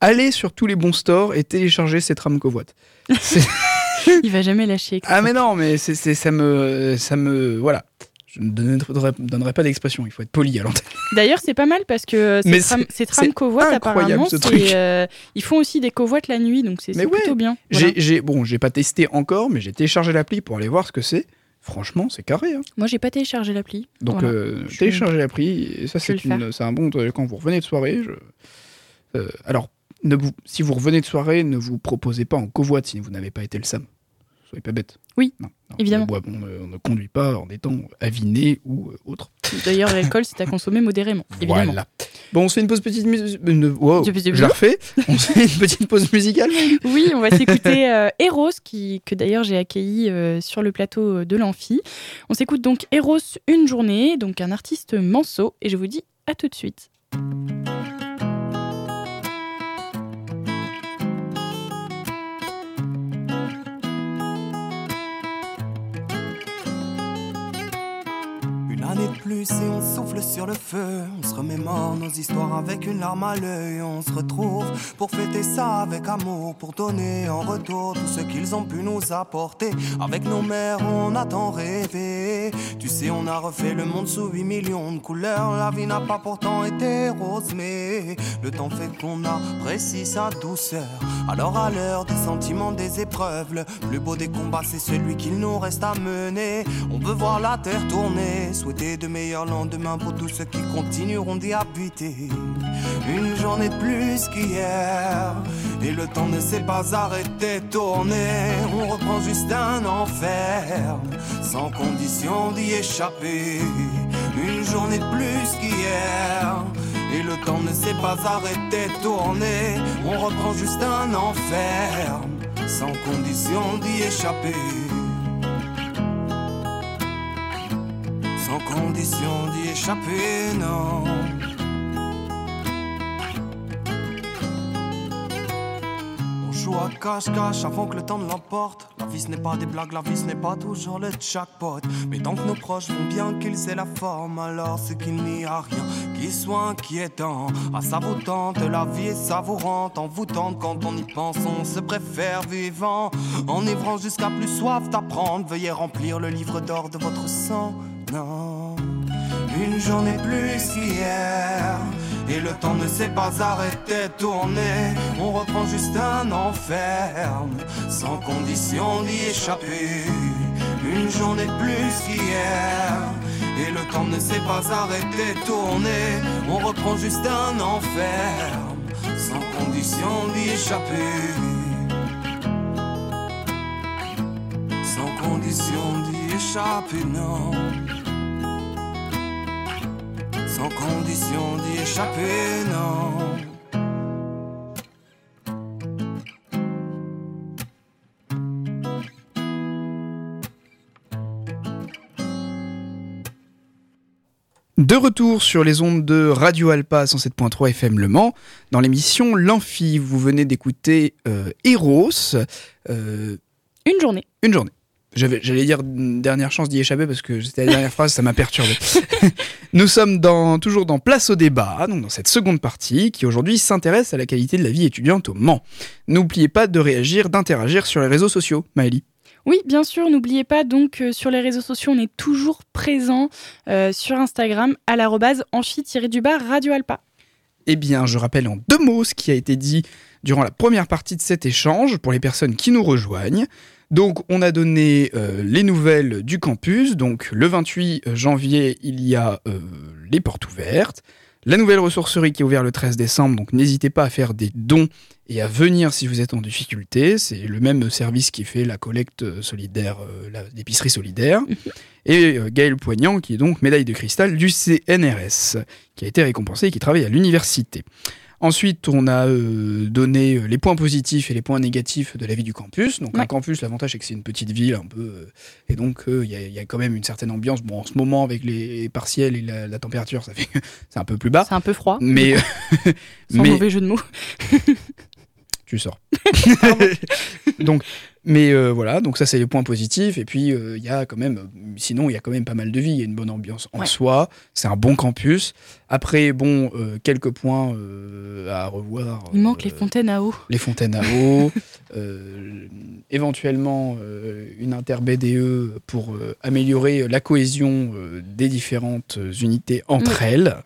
Allez sur tous les bons stores et téléchargez cette rame covoite. Il va jamais lâcher. ah mais non, mais c'est, ça me, ça me, voilà. Je ne donnerai, donnerai pas d'expression. Il faut être poli à l'antenne. D'ailleurs, c'est pas mal parce que euh, ces tram, ces trams covoites, apparemment, ce c'est, truc. euh, ils font aussi des covoites la nuit, donc c'est, ouais, plutôt bien. Voilà. J'ai, bon, j'ai pas testé encore, mais j'ai téléchargé l'appli pour aller voir ce que c'est. Franchement, c'est carré. hein. Moi, j'ai pas téléchargé l'appli. Donc, Voilà. euh, téléchargez l'appli. Et ça, c'est, un bon. Quand vous revenez de soirée, je- euh, alors, ne vous, si vous revenez de soirée, ne vous proposez pas en covoite si vous n'avez pas été le SAM. Soyez pas bête. Oui, Non, non, évidemment. On, ne- on ne conduit pas en étant aviné ou euh, autre. D'ailleurs, l'alcool, c'est à consommer modérément, évidemment. Voilà. Bon, on se fait une pause petite musique. Wow, Je- la refais. On se fait une petite pause musicale. Oui, on va s'écouter euh, Eros, qui, que d'ailleurs j'ai accueilli euh, sur le plateau de l'Amphi. On s'écoute donc Eros une journée, donc un artiste manceau, et je vous dis à tout de suite. De plus et on souffle sur le feu. On se remémore nos histoires avec une larme à l'œil. On se retrouve pour fêter ça avec amour, pour donner en retour tout ce qu'ils ont pu nous apporter. Avec nos mères, on a tant rêvé. Tu sais, on a refait le monde sous 8 millions de couleurs. La vie n'a pas pourtant été rose, mais le temps fait qu'on apprécie sa douceur. Alors, à l'heure des sentiments, des épreuves, le plus beau des combats, c'est celui qu'il nous reste à mener. On veut voir la terre tourner, souhaiter de meilleurs lendemains pour tous ceux qui continueront d'y habiter. Une journée de plus qu'hier, et le temps ne s'est pas arrêté tourner. On reprend juste un enfer, sans condition d'y échapper. Une journée de plus qu'hier. Et le temps ne s'est pas arrêté tourner. On reprend juste un enfer, sans condition d'y échapper. Sans condition d'y échapper, non. On joue à cache-cache avant que le temps ne l'emporte. La vie ce n'est pas des blagues, la vie ce n'est pas toujours le jackpot. Mais tant que nos proches vont bien qu'ils aient la forme, alors c'est qu'il n'y a rien qui soit inquiétant. À savourante, la vie est savourante, envoûtante quand on y pense, on se préfère vivant. Enivrant jusqu'à plus soif d'apprendre, veuillez remplir le livre d'or de votre sang. Une journée plus qu'hier. Et le temps ne s'est pas arrêté de tourner. On reprend juste un enfer, sans condition d'y échapper. Une journée plus qu'hier. Et le temps ne s'est pas arrêté de tourner. On reprend juste un enfer, sans condition d'y échapper. Sans condition d'y échapper, non. Sans condition d'y échapper, non. De retour sur les ondes de Radio Alpa 107.3 FM Le Mans, dans l'émission L'Amphi, vous venez d'écouter euh, Eros, euh, Une journée. une journée. J'allais dire une dernière chance d'y échapper parce que c'était la dernière phrase, ça m'a perturbé. Nous sommes dans, toujours dans Place au débat, donc dans cette seconde partie qui aujourd'hui s'intéresse à la qualité de la vie étudiante au Mans. N'oubliez pas de réagir, d'interagir sur les réseaux sociaux, Maëlie. Oui, bien sûr, n'oubliez pas donc euh, sur les réseaux sociaux, on est toujours présent euh, sur Instagram à l'arrobase amphi-du-bas Radio Alpa. Eh bien, je rappelle en deux mots ce qui a été dit durant la première partie de cet échange pour les personnes qui nous rejoignent. Donc, on a donné euh, les nouvelles du campus. Donc, le 28 janvier, il y a euh, les portes ouvertes. La nouvelle ressourcerie qui est ouverte le 13 décembre. Donc, n'hésitez pas à faire des dons et à venir si vous êtes en difficulté. C'est le même service qui fait la collecte solidaire, euh, l'épicerie solidaire. Et euh, Gaël Poignant, qui est donc médaille de cristal du CNRS, qui a été récompensé et qui travaille à l'université. Ensuite, on a euh, donné euh, les points positifs et les points négatifs de la vie du campus. Donc, un Ouais. campus, l'avantage, c'est que c'est une petite ville un peu. euh, et donc, euh, il y, a- il y a quand même une certaine ambiance. Bon, en ce moment, avec les partiels et la, la température, ça fait c'est un peu plus bas. C'est un peu froid, Mais, sans mais mauvais jeu de mots. tu sors. donc, mais euh, voilà, donc ça c'est les points positifs. Et puis euh, il y a quand même, sinon il y a quand même pas mal de vie. Il y a une bonne ambiance en Ouais. soi. C'est un bon campus. Après, bon, euh, quelques points à revoir. Il manque les fontaines à eau. les fontaines à eau, éventuellement une inter-BDE pour améliorer la cohésion des différentes unités entre elles,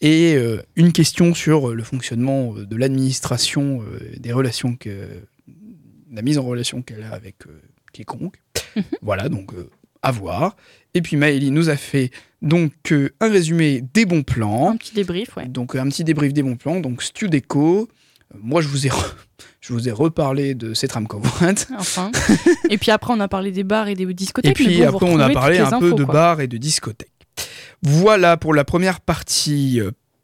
et une question sur le fonctionnement de l'administration, des relations que la mise en relation qu'elle a avec euh, quiconque. Mhm. Voilà, donc euh, à voir. Et puis Maëlie nous a fait donc euh, un résumé des bons plans. Un petit débrief, ouais. Donc un petit débrief des bons plans. Donc Stu Déco. Euh, Moi je vous ai re- je vous ai reparlé de Cetram Convent. Enfin. et puis après, on a parlé des bars et des discothèques. Et mais puis bon, après on a parlé un peu infos, de quoi. bars et de discothèques. Voilà pour la première partie.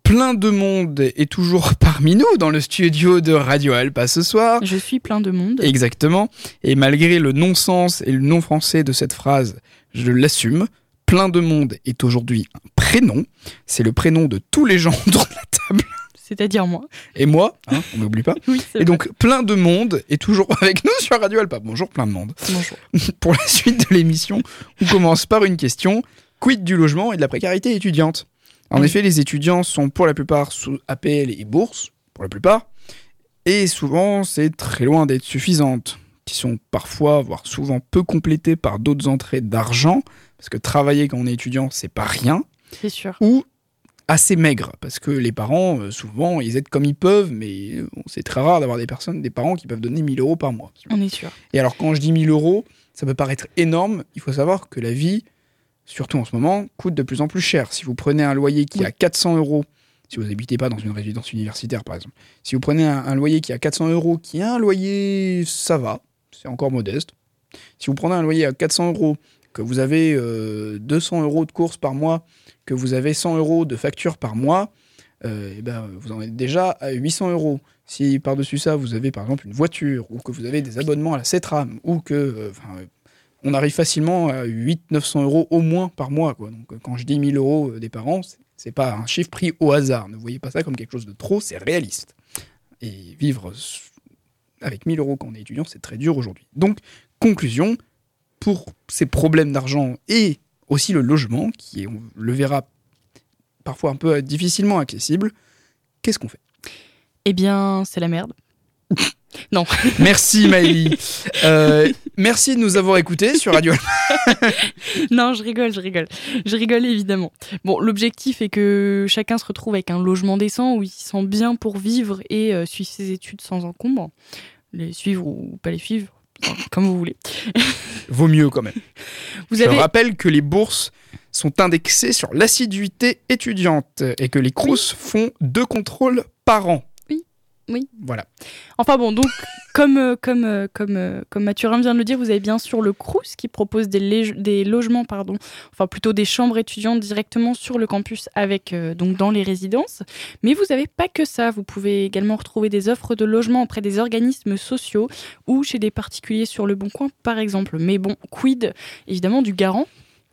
Plein de monde est toujours parmi nous dans le studio de Radio Alpa ce soir. Je suis plein de monde. Exactement. Et malgré le non-sens et le non-français de cette phrase, je l'assume. Plein de monde est aujourd'hui un prénom. C'est le prénom de tous les gens autour de la table. C'est-à-dire moi. Et moi, hein, on n'oublie pas. Oui, Et donc, plein de monde est toujours avec nous sur Radio Alpa. Bonjour, plein de monde. Bonjour. Pour la suite de l'émission, on commence par une question. Quid du logement et de la précarité étudiante? En Oui. effet, les étudiants sont pour la plupart sous APL et bourse, pour la plupart. Et souvent, c'est très loin d'être suffisante. Qui sont parfois, voire souvent peu complétées par d'autres entrées d'argent. Parce que travailler quand on est étudiant, c'est pas rien C'est sûr. ou assez maigre parce que les parents euh, souvent ils aident comme ils peuvent mais euh, c'est très rare d'avoir des personnes des parents qui peuvent donner 1000 euros par mois On est sûr. et alors quand je dis 1000 euros ça peut paraître énorme il faut savoir que la vie surtout en ce moment coûte de plus en plus cher si vous prenez un loyer qui a 400 euros si vous n'habitez pas dans une résidence universitaire par exemple si vous prenez un, un loyer qui a 400 euros qui est un loyer ça va c'est encore modeste si vous prenez un loyer à 400 euros que vous avez euh, 200 euros de courses par mois que vous avez 100 euros de facture par mois, euh, eh ben, vous en êtes déjà à 800 euros. Si par-dessus ça, vous avez par exemple une voiture, ou que vous avez des abonnements à la CETRAM, ou que. euh, euh, on arrive facilement à 800-900 euros au moins par mois. Quoi. Donc, euh, quand je dis 1000 euros euh, des parents, c'est- pas un chiffre pris au hasard. Ne voyez pas ça comme quelque chose de trop, c'est réaliste. Et vivre avec 1000 euros quand on est étudiant, c'est très dur aujourd'hui. Donc, conclusion, pour ces problèmes d'argent et aussi le logement, qui on le verra parfois un peu difficilement accessible, qu'est-ce qu'on fait? Eh bien, c'est la merde. non. Merci Maëlie. Euh, merci de nous avoir écoutés sur Radio non, je rigole, je rigole. Je rigole évidemment. Bon, l'objectif est que chacun se retrouve avec un logement décent où il se sent bien pour vivre et euh, suivre ses études sans encombre. Les suivre ou pas les suivre, comme vous voulez. Vaut mieux quand même. Vous Je avez rappelle que les bourses sont indexées sur l'assiduité étudiante et que les CRUS font deux contrôles par an. Oui. Voilà. Enfin bon, donc comme euh, comme euh, comme euh, comme Mathurin vient de le dire, vous avez bien sûr le Crous qui propose des, des logements pardon, enfin plutôt des chambres étudiantes directement sur le campus avec euh, donc dans les résidences. Mais vous n'avez pas que ça, vous pouvez également retrouver des offres de logement auprès des organismes sociaux ou chez des particuliers sur le Bon Coin par exemple. Mais bon, quid évidemment du garant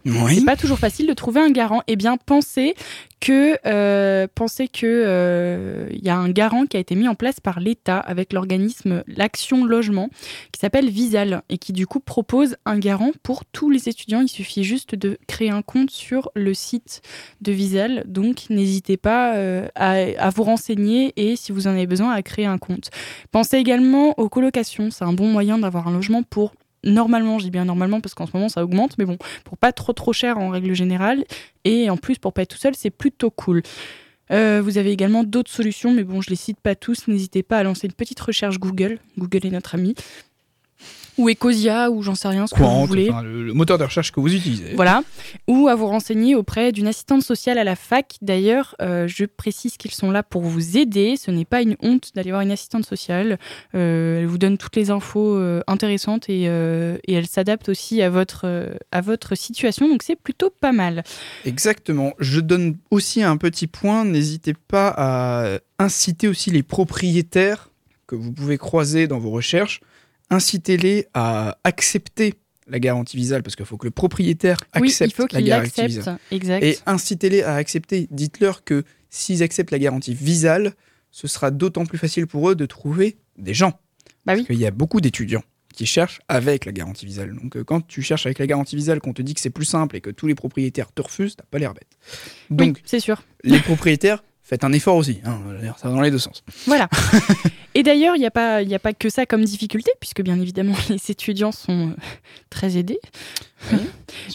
Oui. c'est pas toujours facile de trouver un garant. Eh bien, pensez que euh, pensez que euh, il y a un garant qui a été mis en place par l'État avec l'organisme l'Action Logement qui s'appelle Visal et qui du coup propose un garant pour tous les étudiants. Il suffit juste de créer un compte sur le site de Visal. Donc, n'hésitez pas euh, à, à vous renseigner et si vous en avez besoin à créer un compte. Pensez également aux colocations. C'est un bon moyen d'avoir un logement pour normalement, je dis bien normalement parce qu'en ce moment ça augmente, mais bon, pour pas trop trop cher en règle générale. Et en plus, pour pas être tout seul, c'est plutôt cool. Euh, vous avez également d'autres solutions, mais bon, je les cite pas tous. N'hésitez pas à lancer une petite recherche Google. Google est notre ami. Ou Ecosia, ou j'en sais rien, ce que vous voulez. enfin, le, le moteur de recherche que vous utilisez. Voilà, ou à vous renseigner auprès d'une assistante sociale à la fac. D'ailleurs, euh, je précise qu'ils sont là pour vous aider. Ce n'est pas une honte d'aller voir une assistante sociale. Euh, elle vous donne toutes les infos euh, intéressantes et, et elle s'adapte aussi à votre, à votre situation. Donc c'est plutôt pas mal. Exactement. Je donne aussi un petit point. N'hésitez pas à inciter aussi les propriétaires que vous pouvez croiser dans vos recherches. Incitez-les à accepter la garantie visale parce qu'il faut que le propriétaire oui, accepte il faut la garantie l'accepte. visale. Exact. Et incitez-les à accepter. Dites-leur que s'ils acceptent la garantie visale, ce sera d'autant plus facile pour eux de trouver des gens. Bah oui. Parce qu'il y a beaucoup d'étudiants qui cherchent avec la garantie visale. Donc euh, quand tu cherches avec la garantie visale, qu'on te dit que c'est plus simple et que tous les propriétaires te refusent, t'as pas l'air bête. Donc oui, c'est sûr. les propriétaires, faites un effort aussi. Hein, ça va dans les deux sens. Voilà. Et d'ailleurs, il n'y a, pas- il y a pas que ça comme difficulté, puisque bien évidemment, les étudiants sont euh, très aidés.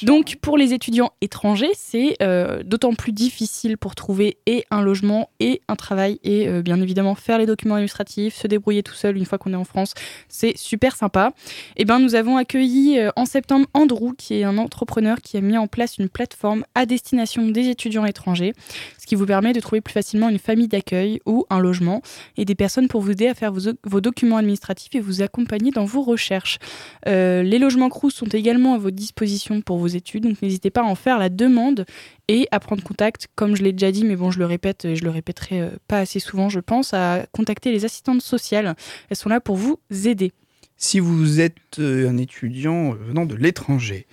Donc, pour les étudiants étrangers, c'est euh, d'autant plus difficile pour trouver et un logement et un travail, et euh, bien évidemment faire les documents administratifs, se débrouiller tout seul une fois qu'on est en France. C'est super sympa. Et ben, nous avons accueilli en septembre Andrew, qui est un entrepreneur qui a mis en place une plateforme à destination des étudiants étrangers, ce qui vous permet de trouver plus facilement une famille d'accueil ou un logement et des personnes pour vous aider à faire vos, documents administratifs et vous accompagner dans vos recherches. Euh, les logements Crous sont également à votre disposition pour vos études, donc n'hésitez pas à en faire la demande et à prendre contact, comme je l'ai déjà dit, mais bon, je le répète et je le répéterai euh, pas assez souvent, je pense, à contacter les assistantes sociales. Elles sont là pour vous aider. Si vous êtes euh, un étudiant venant de l'étranger,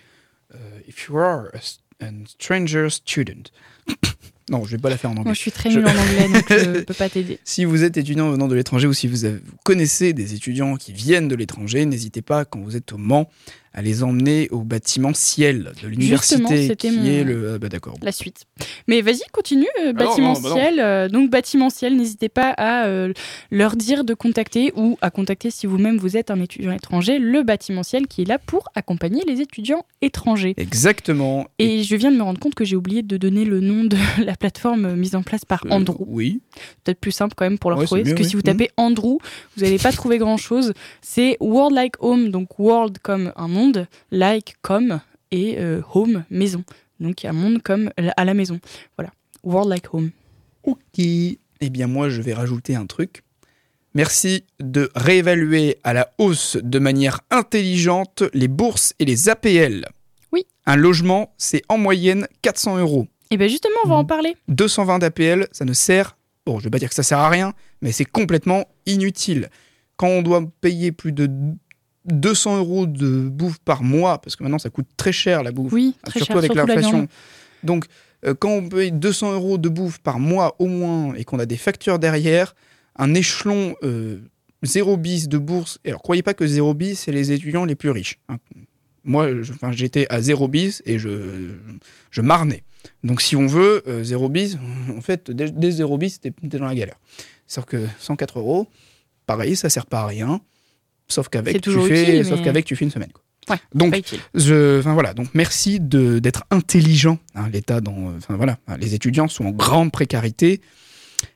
if you are a stranger student, non, je vais pas la faire en anglais. Moi, je suis très Je- nulle en anglais, donc je peux pas t'aider. Si vous êtes étudiant venant de l'étranger ou si vous, avez- vous connaissez des étudiants qui viennent de l'étranger, n'hésitez pas, quand vous êtes au Mans, à les emmener au bâtiment Ciel de l'université, c'était qui mon- est le... ah bah d'accord. la suite. Mais vas-y, continue, euh, Ah non, bâtiment non, bah non. ciel. euh, donc bâtiment ciel, n'hésitez pas à euh, leur dire de contacter ou à contacter si vous-même vous êtes un étudiant étranger, le bâtiment ciel qui est là pour accompagner les étudiants étrangers. Exactement. Et je viens de me rendre compte que j'ai oublié de donner le nom de la plateforme mise en place par Euh, Andrew. Oui. Peut-être plus simple quand même pour le Ouais, retrouver, c'est parce que si vous tapez Andrew, vous n'allez pas trouver grand-chose. C'est World Like Home, donc World comme un monde, Like comme et euh, Home, maison. Donc il y a un monde comme à la maison. Voilà. World Like Home. Ok. Eh bien, moi, je vais rajouter un truc. Merci de réévaluer à la hausse de manière intelligente les bourses et les APL. Oui. Un logement, c'est en moyenne 400 euros. Et bien justement, on va en parler. 220 d'APL, ça ne sert. Bon, je vais pas dire que ça sert à rien, mais c'est complètement inutile. Quand on doit payer plus de 200 euros de bouffe par mois, parce que maintenant ça coûte très cher la bouffe, Oui, très surtout cher, avec l'inflation. Donc, euh, quand on paye 200 euros de bouffe par mois au moins et qu'on a des factures derrière, un échelon euh, zéro bis de bourse. Alors, croyez pas que zéro bis, c'est les étudiants les plus riches. hein. Moi, j'étais à zéro bis et je, je marnais. Donc, si on veut, euh, zéro bis, en fait, dès, dès zéro bis, t'es dans la galère. Sauf que 104 euros, pareil, ça sert pas à rien. Sauf qu'avec tu, fais, utile, sauf mais- qu'avec tu fais une semaine. quoi. Ouais, Donc, je, enfin voilà, donc merci de d'être intelligent. hein, L'État, dans, enfin voilà, les étudiants sont en grande précarité.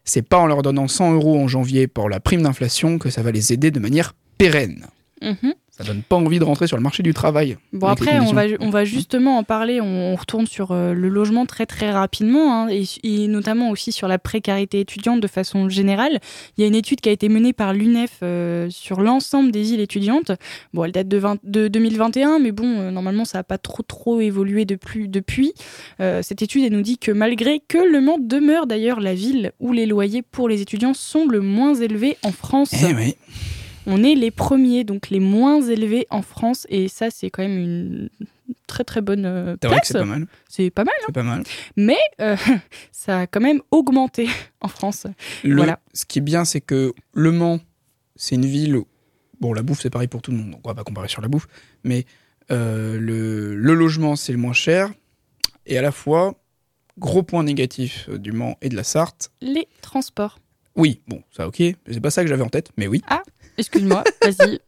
C'est pas en leur donnant 100 euros en janvier pour la prime d'inflation que ça va les aider de manière pérenne. Mhm. Ça donne pas envie de rentrer sur le marché du travail. Bon après, on va, on va justement en parler, on, on retourne sur euh, le logement très très rapidement, hein, et, et notamment aussi sur la précarité étudiante de façon générale. Il y a une étude qui a été menée par l'UNEF euh, sur l'ensemble des îles étudiantes. Bon, elle date de, 20 de 2021, mais bon, euh, normalement ça n'a pas trop trop évolué depuis. depuis. Euh, cette étude, elle nous dit que malgré que Le Mans demeure d'ailleurs la ville où les loyers pour les étudiants sont le moins élevés en France. Eh oui. On est les premiers, donc les moins élevés en France, et ça, c'est quand même une très très bonne euh, place. c'est pas mal. C'est pas mal, C'est pas mal. mais euh, ça a quand même augmenté en France. Le- Voilà. Ce qui est bien, c'est que Le Mans, c'est une ville. Où, bon, la bouffe, c'est pareil pour tout le monde, donc on va pas comparer sur la bouffe. Mais euh, le, le logement, c'est le moins cher. Et à la fois, gros point négatif du Mans et de la Sarthe. Les transports. Oui, bon, ça, ok. C'est pas ça que j'avais en tête, mais oui. Excuse-moi, vas-y.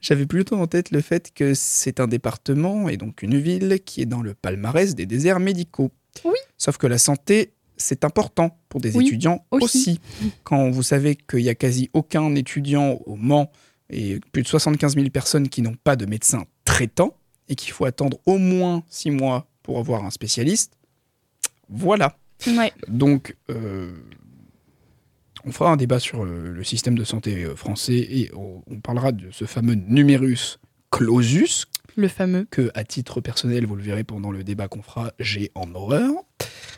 J'avais plutôt en tête le fait que c'est un département et donc une ville qui est dans le palmarès des déserts médicaux. Oui. Sauf que la santé, c'est important pour des Oui, étudiants aussi. aussi. Quand vous savez qu'il y a quasi aucun étudiant au Mans et plus de 75 000 personnes qui n'ont pas de médecin traitant et qu'il faut attendre au moins 6 mois pour avoir un spécialiste. Voilà. Ouais. Donc, euh, on fera un débat sur le, le système de santé euh, français et on, on parlera de ce fameux numerus clausus Le fameux. que, à titre personnel, vous le verrez pendant le débat qu'on fera, j'ai en horreur.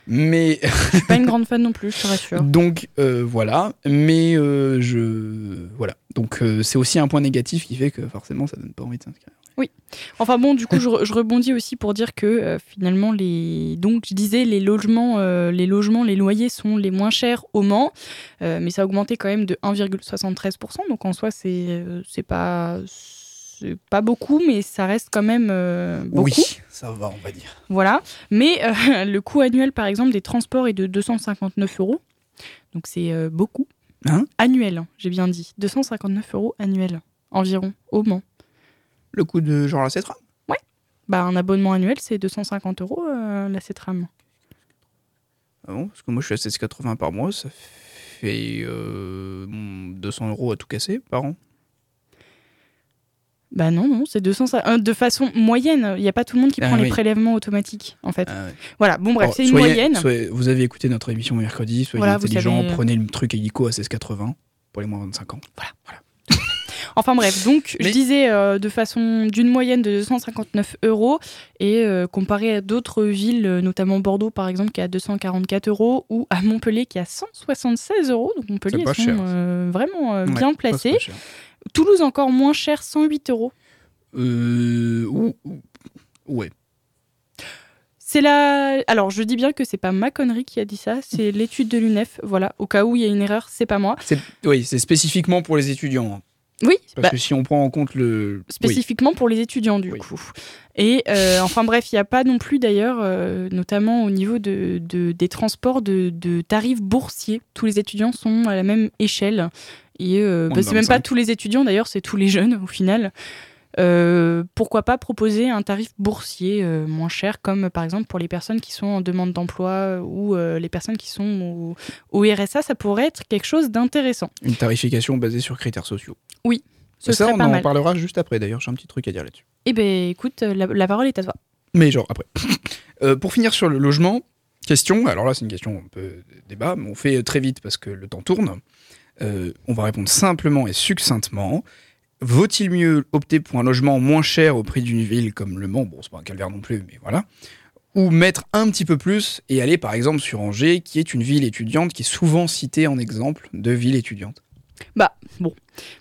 Mais Je suis pas une grande fan non plus, je te rassure. donc euh, voilà, mais euh, je voilà. Donc euh, c'est aussi un point négatif qui fait que forcément ça donne pas envie de s'inscrire. Enfin bon, du coup, je, re- je rebondis aussi pour dire que euh, finalement, les donc je disais les logements, euh, les logements, les loyers sont les moins chers au Mans, euh, mais ça a augmenté quand même de 1,73%. Donc en soi, c'est c'est pas pas beaucoup, mais ça reste quand même euh, beaucoup. Oui, ça va, on va dire. Voilà. Mais euh, le coût annuel, par exemple, des transports est de 259 euros. Donc c'est euh, beaucoup. Hein? Annuel, hein, j'ai bien dit. 259 euros annuel, environ, au Mans. Le coût de genre la Cetra Bah, un abonnement annuel, c'est 250 euros euh, la CETRAM. ah bon, Parce que moi je suis à 16,80 par mois, ça fait euh, 200 euros à tout casser par an. Bah non, non, c'est 250. euh, de façon moyenne. Il n'y a pas tout le monde qui Ah prend les prélèvements automatiques, en fait. Ah ouais. Voilà, bon, bref, c'est une soyez- moyenne. soyez- vous avez écouté notre émission mercredi, soyez Voilà, vous intelligents, savez- prenez le truc hélico à 16,80 pour les moins 25 ans. Enfin bref, donc je disais euh, de façon d'une moyenne de 259 euros et euh, comparé à d'autres villes, euh, notamment Bordeaux par exemple, qui est à 244 euros, ou à Montpellier qui est à 176 euros. Donc Montpellier, C'est pas ils sont cher, euh, vraiment Ouais, bien c'est placés. Toulouse encore moins cher, 108 euros. Euh, ou- ou- ouais. C'est la. Alors, je dis bien que c'est pas ma connerie qui a dit ça, c'est l'étude de l'UNEF. Voilà, au cas où il y a une erreur, c'est pas moi. Oui, c'est spécifiquement pour les étudiants. Oui, Parce bah, que si on prend en compte le. oui. spécifiquement pour les étudiants du Oui. coup. Et euh, enfin bref, il n'y a pas non plus d'ailleurs, euh, notamment au niveau de, de- des transports, de, de tarifs boursiers. Tous les étudiants sont à la même échelle. Et euh, bah, c'est même pas 25. tous les étudiants d'ailleurs, c'est tous les jeunes au final. Euh, pourquoi pas proposer un tarif boursier euh, moins cher, comme par exemple pour les personnes qui sont en demande d'emploi ou euh, les personnes qui sont au, au RSA, ça pourrait être quelque chose d'intéressant. Une tarification basée sur critères sociaux. Ce ça, on pas en mal. parlera juste après d'ailleurs, j'ai un petit truc à dire là-dessus. Eh ben écoute, la, la parole est à toi. Mais genre après. Pour finir sur le logement, question, alors là c'est une question un peu débat, mais on fait très vite parce que le temps tourne. On va répondre simplement et succinctement. Vaut-il mieux opter pour un logement moins cher au prix d'une ville comme Le Mans, bon c'est pas un calvaire non plus, mais voilà, ou mettre un petit peu plus et aller par exemple sur Angers, qui est une ville étudiante qui est souvent citée en exemple de ville étudiante? Bah, bon.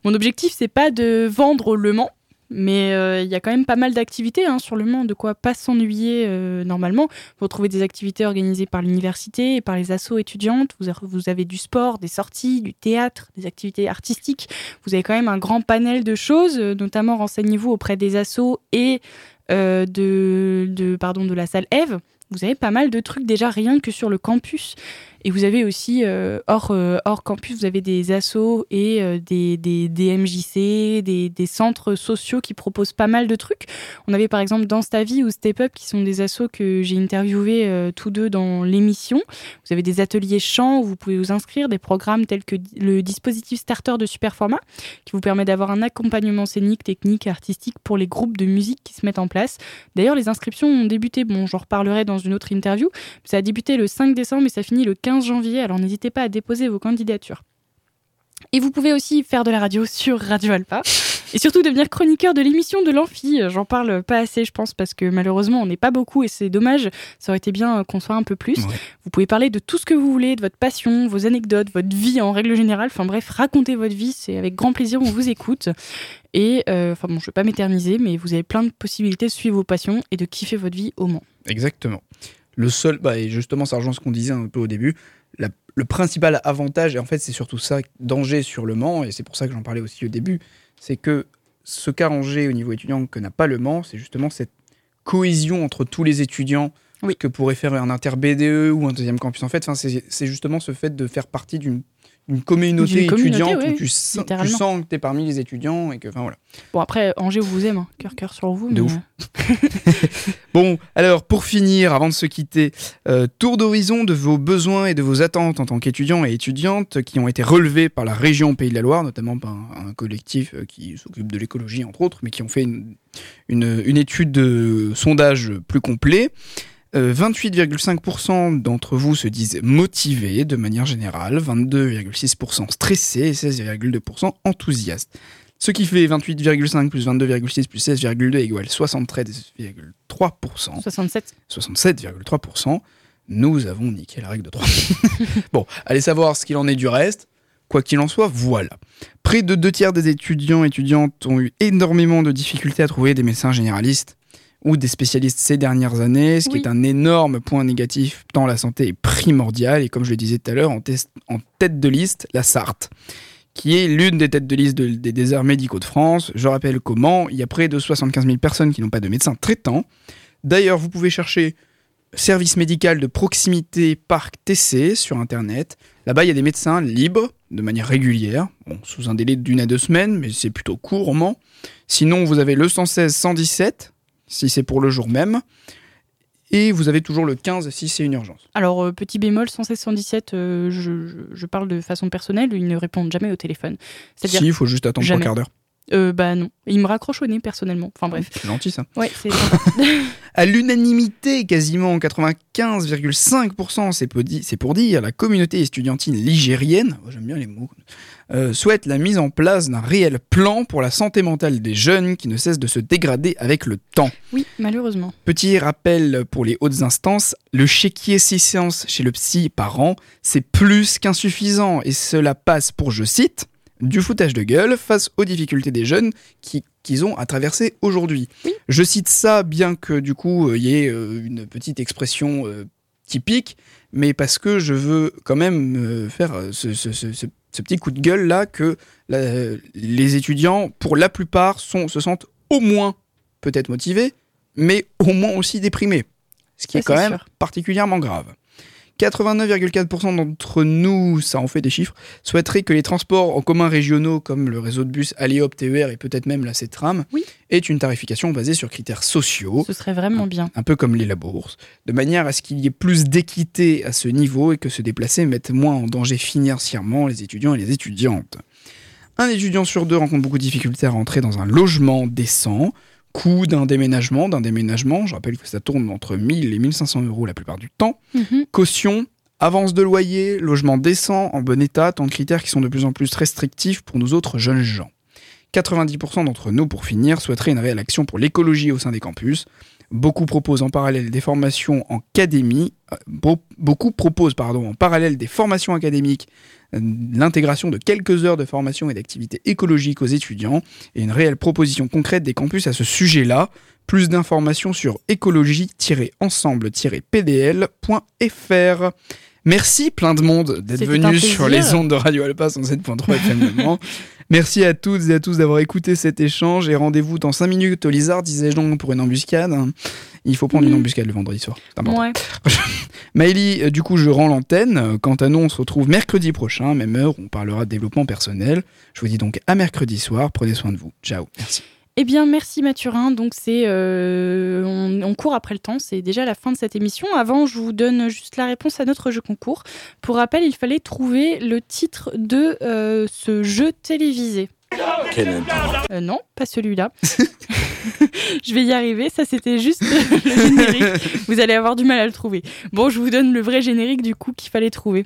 Mon objectif, c'est pas de vendre Le Mans, mais euh, il y a quand même pas mal d'activités hein, sur Le Mans, de quoi pas s'ennuyer euh, normalement. Vous retrouvez des activités organisées par l'université et par les assos étudiantes. Vous, avez du sport, des sorties, du théâtre, des activités artistiques. Vous avez quand même un grand panel de choses, euh, notamment renseignez-vous auprès des assos et euh, de, pardon, de la salle Eve. Vous avez pas mal de trucs déjà rien que sur le campus. Et vous avez aussi, euh, hors, euh, hors campus, vous avez des assos et euh, des, des, MJC, des, centres sociaux qui proposent pas mal de trucs. On avait par exemple Dans ta vie ou Step Up qui sont des assos que j'ai interviewés tous deux dans l'émission. Vous avez des ateliers chant où vous pouvez vous inscrire, des programmes tels que le dispositif starter de Superformat qui vous permet d'avoir un accompagnement scénique, technique, artistique pour les groupes de musique qui se mettent en place. D'ailleurs, les inscriptions ont débuté, bon, j'en reparlerai dans une autre interview, ça a débuté le 5 décembre et ça finit le 15 janvier, alors n'hésitez pas à déposer vos candidatures. Et vous pouvez aussi faire de la radio sur Radio Alpa. Et surtout devenir chroniqueur de l'émission de l'Amphi. J'en parle pas assez, je pense, parce que malheureusement, on n'est pas beaucoup et c'est dommage. Ça aurait été bien qu'on soit un peu plus. Ouais. Vous pouvez parler de tout ce que vous voulez, de votre passion, vos anecdotes, votre vie en règle générale. Enfin bref, racontez votre vie. C'est avec grand plaisir, on vous écoute. Et euh, enfin bon, je vais pas m'éterniser, mais vous avez plein de possibilités de suivre vos passions et de kiffer votre vie au Mans. Exactement. Le seul, bah, et justement, ça rejoint ce qu'on disait un peu au début. la- le principal avantage, et en fait, c'est surtout ça, danger sur le Mans, et c'est pour ça que j'en parlais aussi au début, c'est que ce qu'a Angers au niveau étudiant que n'a pas le Mans, c'est justement cette cohésion entre tous les étudiants Oui. que pourrait faire un inter BDE ou un deuxième campus. En fait, enfin, c'est c'est justement ce fait de faire partie d'une D'une communauté, étudiante oui, où tu, sens- tu littéralement. sens que tu es parmi les étudiants et que, enfin voilà. Bon, après, Angers vous aime, hein. cœur cœur sur vous. De mais, ouf. Bon, alors pour finir, avant de se quitter, euh, tour d'horizon de vos besoins et de vos attentes en tant qu'étudiants et étudiantes qui ont été relevés par la région Pays de la Loire, notamment par un, un collectif euh, qui s'occupe de l'écologie entre autres, mais qui ont fait une, une- une étude de sondage plus complet. Euh, 28,5% d'entre vous se disent motivés de manière générale, 22,6% stressés et 16,2% enthousiastes. Ce qui fait 28,5 plus 22,6 plus 16,2 égale 73,3%. 67. 67,3%. Nous avons niqué la règle de 3. bon, allez savoir ce qu'il en est du reste. Quoi qu'il en soit, voilà. Près de deux tiers des étudiants et étudiantes ont eu énormément de difficultés à trouver des médecins généralistes ou des spécialistes ces dernières années, ce qui est un énorme point négatif tant la santé est primordiale. Et comme je le disais tout à l'heure, en, tête de liste, la Sarthe, qui est l'une des têtes de liste de- des déserts médicaux de France. Je rappelle comment, il y a près de 75 000 personnes qui n'ont pas de médecin traitant. D'ailleurs, vous pouvez chercher service médical de proximité Parc TC sur Internet. Là-bas, il y a des médecins libres de manière régulière, bon, sous un délai d'une à deux semaines, mais c'est plutôt courtement. Sinon, vous avez le 116 117, si c'est pour le jour même. Et vous avez toujours le 15 si c'est une urgence. Alors, euh, petit bémol, 116 117, euh, je, je- je parle de façon personnelle, ils ne répondent jamais au téléphone. Si, il faut juste attendre jamais. trois quarts d'heure. euh, bah non. Ils me raccrochent au nez personnellement. Enfin bref. C'est gentil ça. Ouais, c'est À l'unanimité, quasiment 95,5%, c'est pour, dire, la communauté estudiantine ligérienne, j'aime bien les mots, euh, souhaite la mise en place d'un réel plan pour la santé mentale des jeunes qui ne cesse de se dégrader avec le temps. Oui, malheureusement. Petit rappel pour les hautes instances, le chéquier 6 séances chez le psy par an, c'est plus qu'insuffisant et cela passe pour, je cite, du foutage de gueule face aux difficultés des jeunes qui- qu'ils ont à traverser aujourd'hui. Oui. Je cite ça bien que du coup euh, il y ait euh, une petite expression euh, typique, mais parce que je veux quand même euh, faire euh, ce, ce- ce- ce- petit coup de gueule là que la- les étudiants, pour la plupart, sont, se sentent au moins peut-être motivés, mais au moins aussi déprimés. Ce qui est quand même sûr. particulièrement grave. 89,4% d'entre nous, ça en fait des chiffres, souhaiteraient que les transports en commun régionaux comme le réseau de bus Aléop, TER et peut-être même la CETRAM Oui. aient une tarification basée sur critères sociaux, Ce serait vraiment bien. un peu comme les labours, de manière à ce qu'il y ait plus d'équité à ce niveau et que se déplacer mette moins en danger financièrement les étudiants et les étudiantes. Un étudiant sur deux rencontre beaucoup de difficultés à rentrer dans un logement décent. Coût d'un déménagement, d'un déménagement, je rappelle que ça tourne entre 1000 et 1500 euros la plupart du temps. Mhm. Caution, avance de loyer, logement décent, en bon état, tant de critères qui sont de plus en plus restrictifs pour nous autres jeunes gens. 90% d'entre nous, pour finir, souhaiteraient une réelle action pour l'écologie au sein des campus. Beaucoup proposent en parallèle des formations en académie, euh, beau- beaucoup proposent pardon, en parallèle des formations académiques, l'intégration de quelques heures de formation et d'activités écologiques aux étudiants et une réelle proposition concrète des campus à ce sujet-là. Plus d'informations sur écologie-ensemble-pdl.fr. Merci plein de monde d'être venu sur les ondes de Radio Alpa 107.3 FM. Merci à toutes et à tous d'avoir écouté cet échange et rendez-vous dans 5 minutes au Lizard, disais-je donc, pour une embuscade. Il faut prendre une Mhm. embuscade le vendredi soir. C'est important. Ouais. Maëlie, euh, du coup, je rends l'antenne. Euh, Quant à nous, on se retrouve mercredi prochain, même heure, on parlera de développement personnel. Je vous dis donc à mercredi soir. Prenez soin de vous. Ciao. Merci. Eh bien, merci Mathurin. Donc, c'est, euh, on, on court après le temps. C'est déjà la fin de cette émission. Avant, je vous donne juste la réponse à notre jeu concours. Pour rappel, il fallait trouver le titre de euh, ce jeu télévisé. Euh, non, pas celui-là. je vais y arriver. Ça, c'était juste le générique. Vous allez avoir du mal à le trouver. Bon, je vous donne le vrai générique du coup qu'il fallait trouver.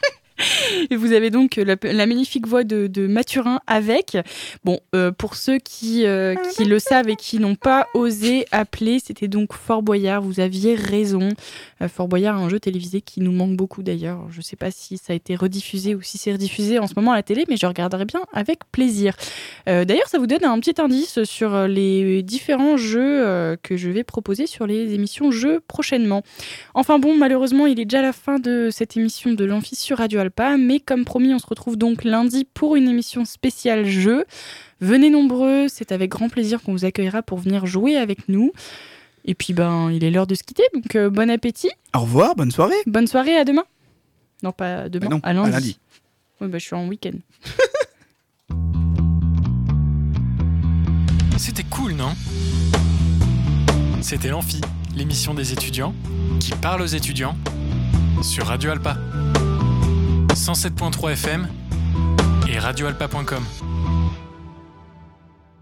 vous avez donc la, magnifique voix de, Mathurin avec. Bon, euh, pour ceux qui, euh, qui le savent et qui n'ont pas osé appeler, c'était donc Fort Boyard. Vous aviez raison. Euh, Fort Boyard, un jeu télévisé qui nous manque beaucoup d'ailleurs. Je ne sais pas si ça a été rediffusé ou si c'est rediffusé en ce moment à la télé, mais je regarderai bien avec plaisir. D'ailleurs, ça vous donne un petit indice sur les différents jeux que je vais proposer sur les émissions jeux prochainement. Enfin bon, malheureusement, il est déjà la fin de cette émission de l'Amphi sur Radio Alpa, mais comme promis, on se retrouve donc lundi pour une émission spéciale jeu. Venez nombreux, c'est avec grand plaisir qu'on vous accueillera pour venir jouer avec nous. Et puis ben, il est l'heure de se quitter, donc euh, bon appétit. Au revoir, bonne soirée. Bonne soirée, à demain. Non, pas demain, Bah non, à lundi. à lundi. Ouais, bah, je suis en week-end. C'était cool, non? C'était l'Amphi, l'émission des étudiants qui parle aux étudiants sur Radio Alpa. 107.3 FM et radioalpa.com.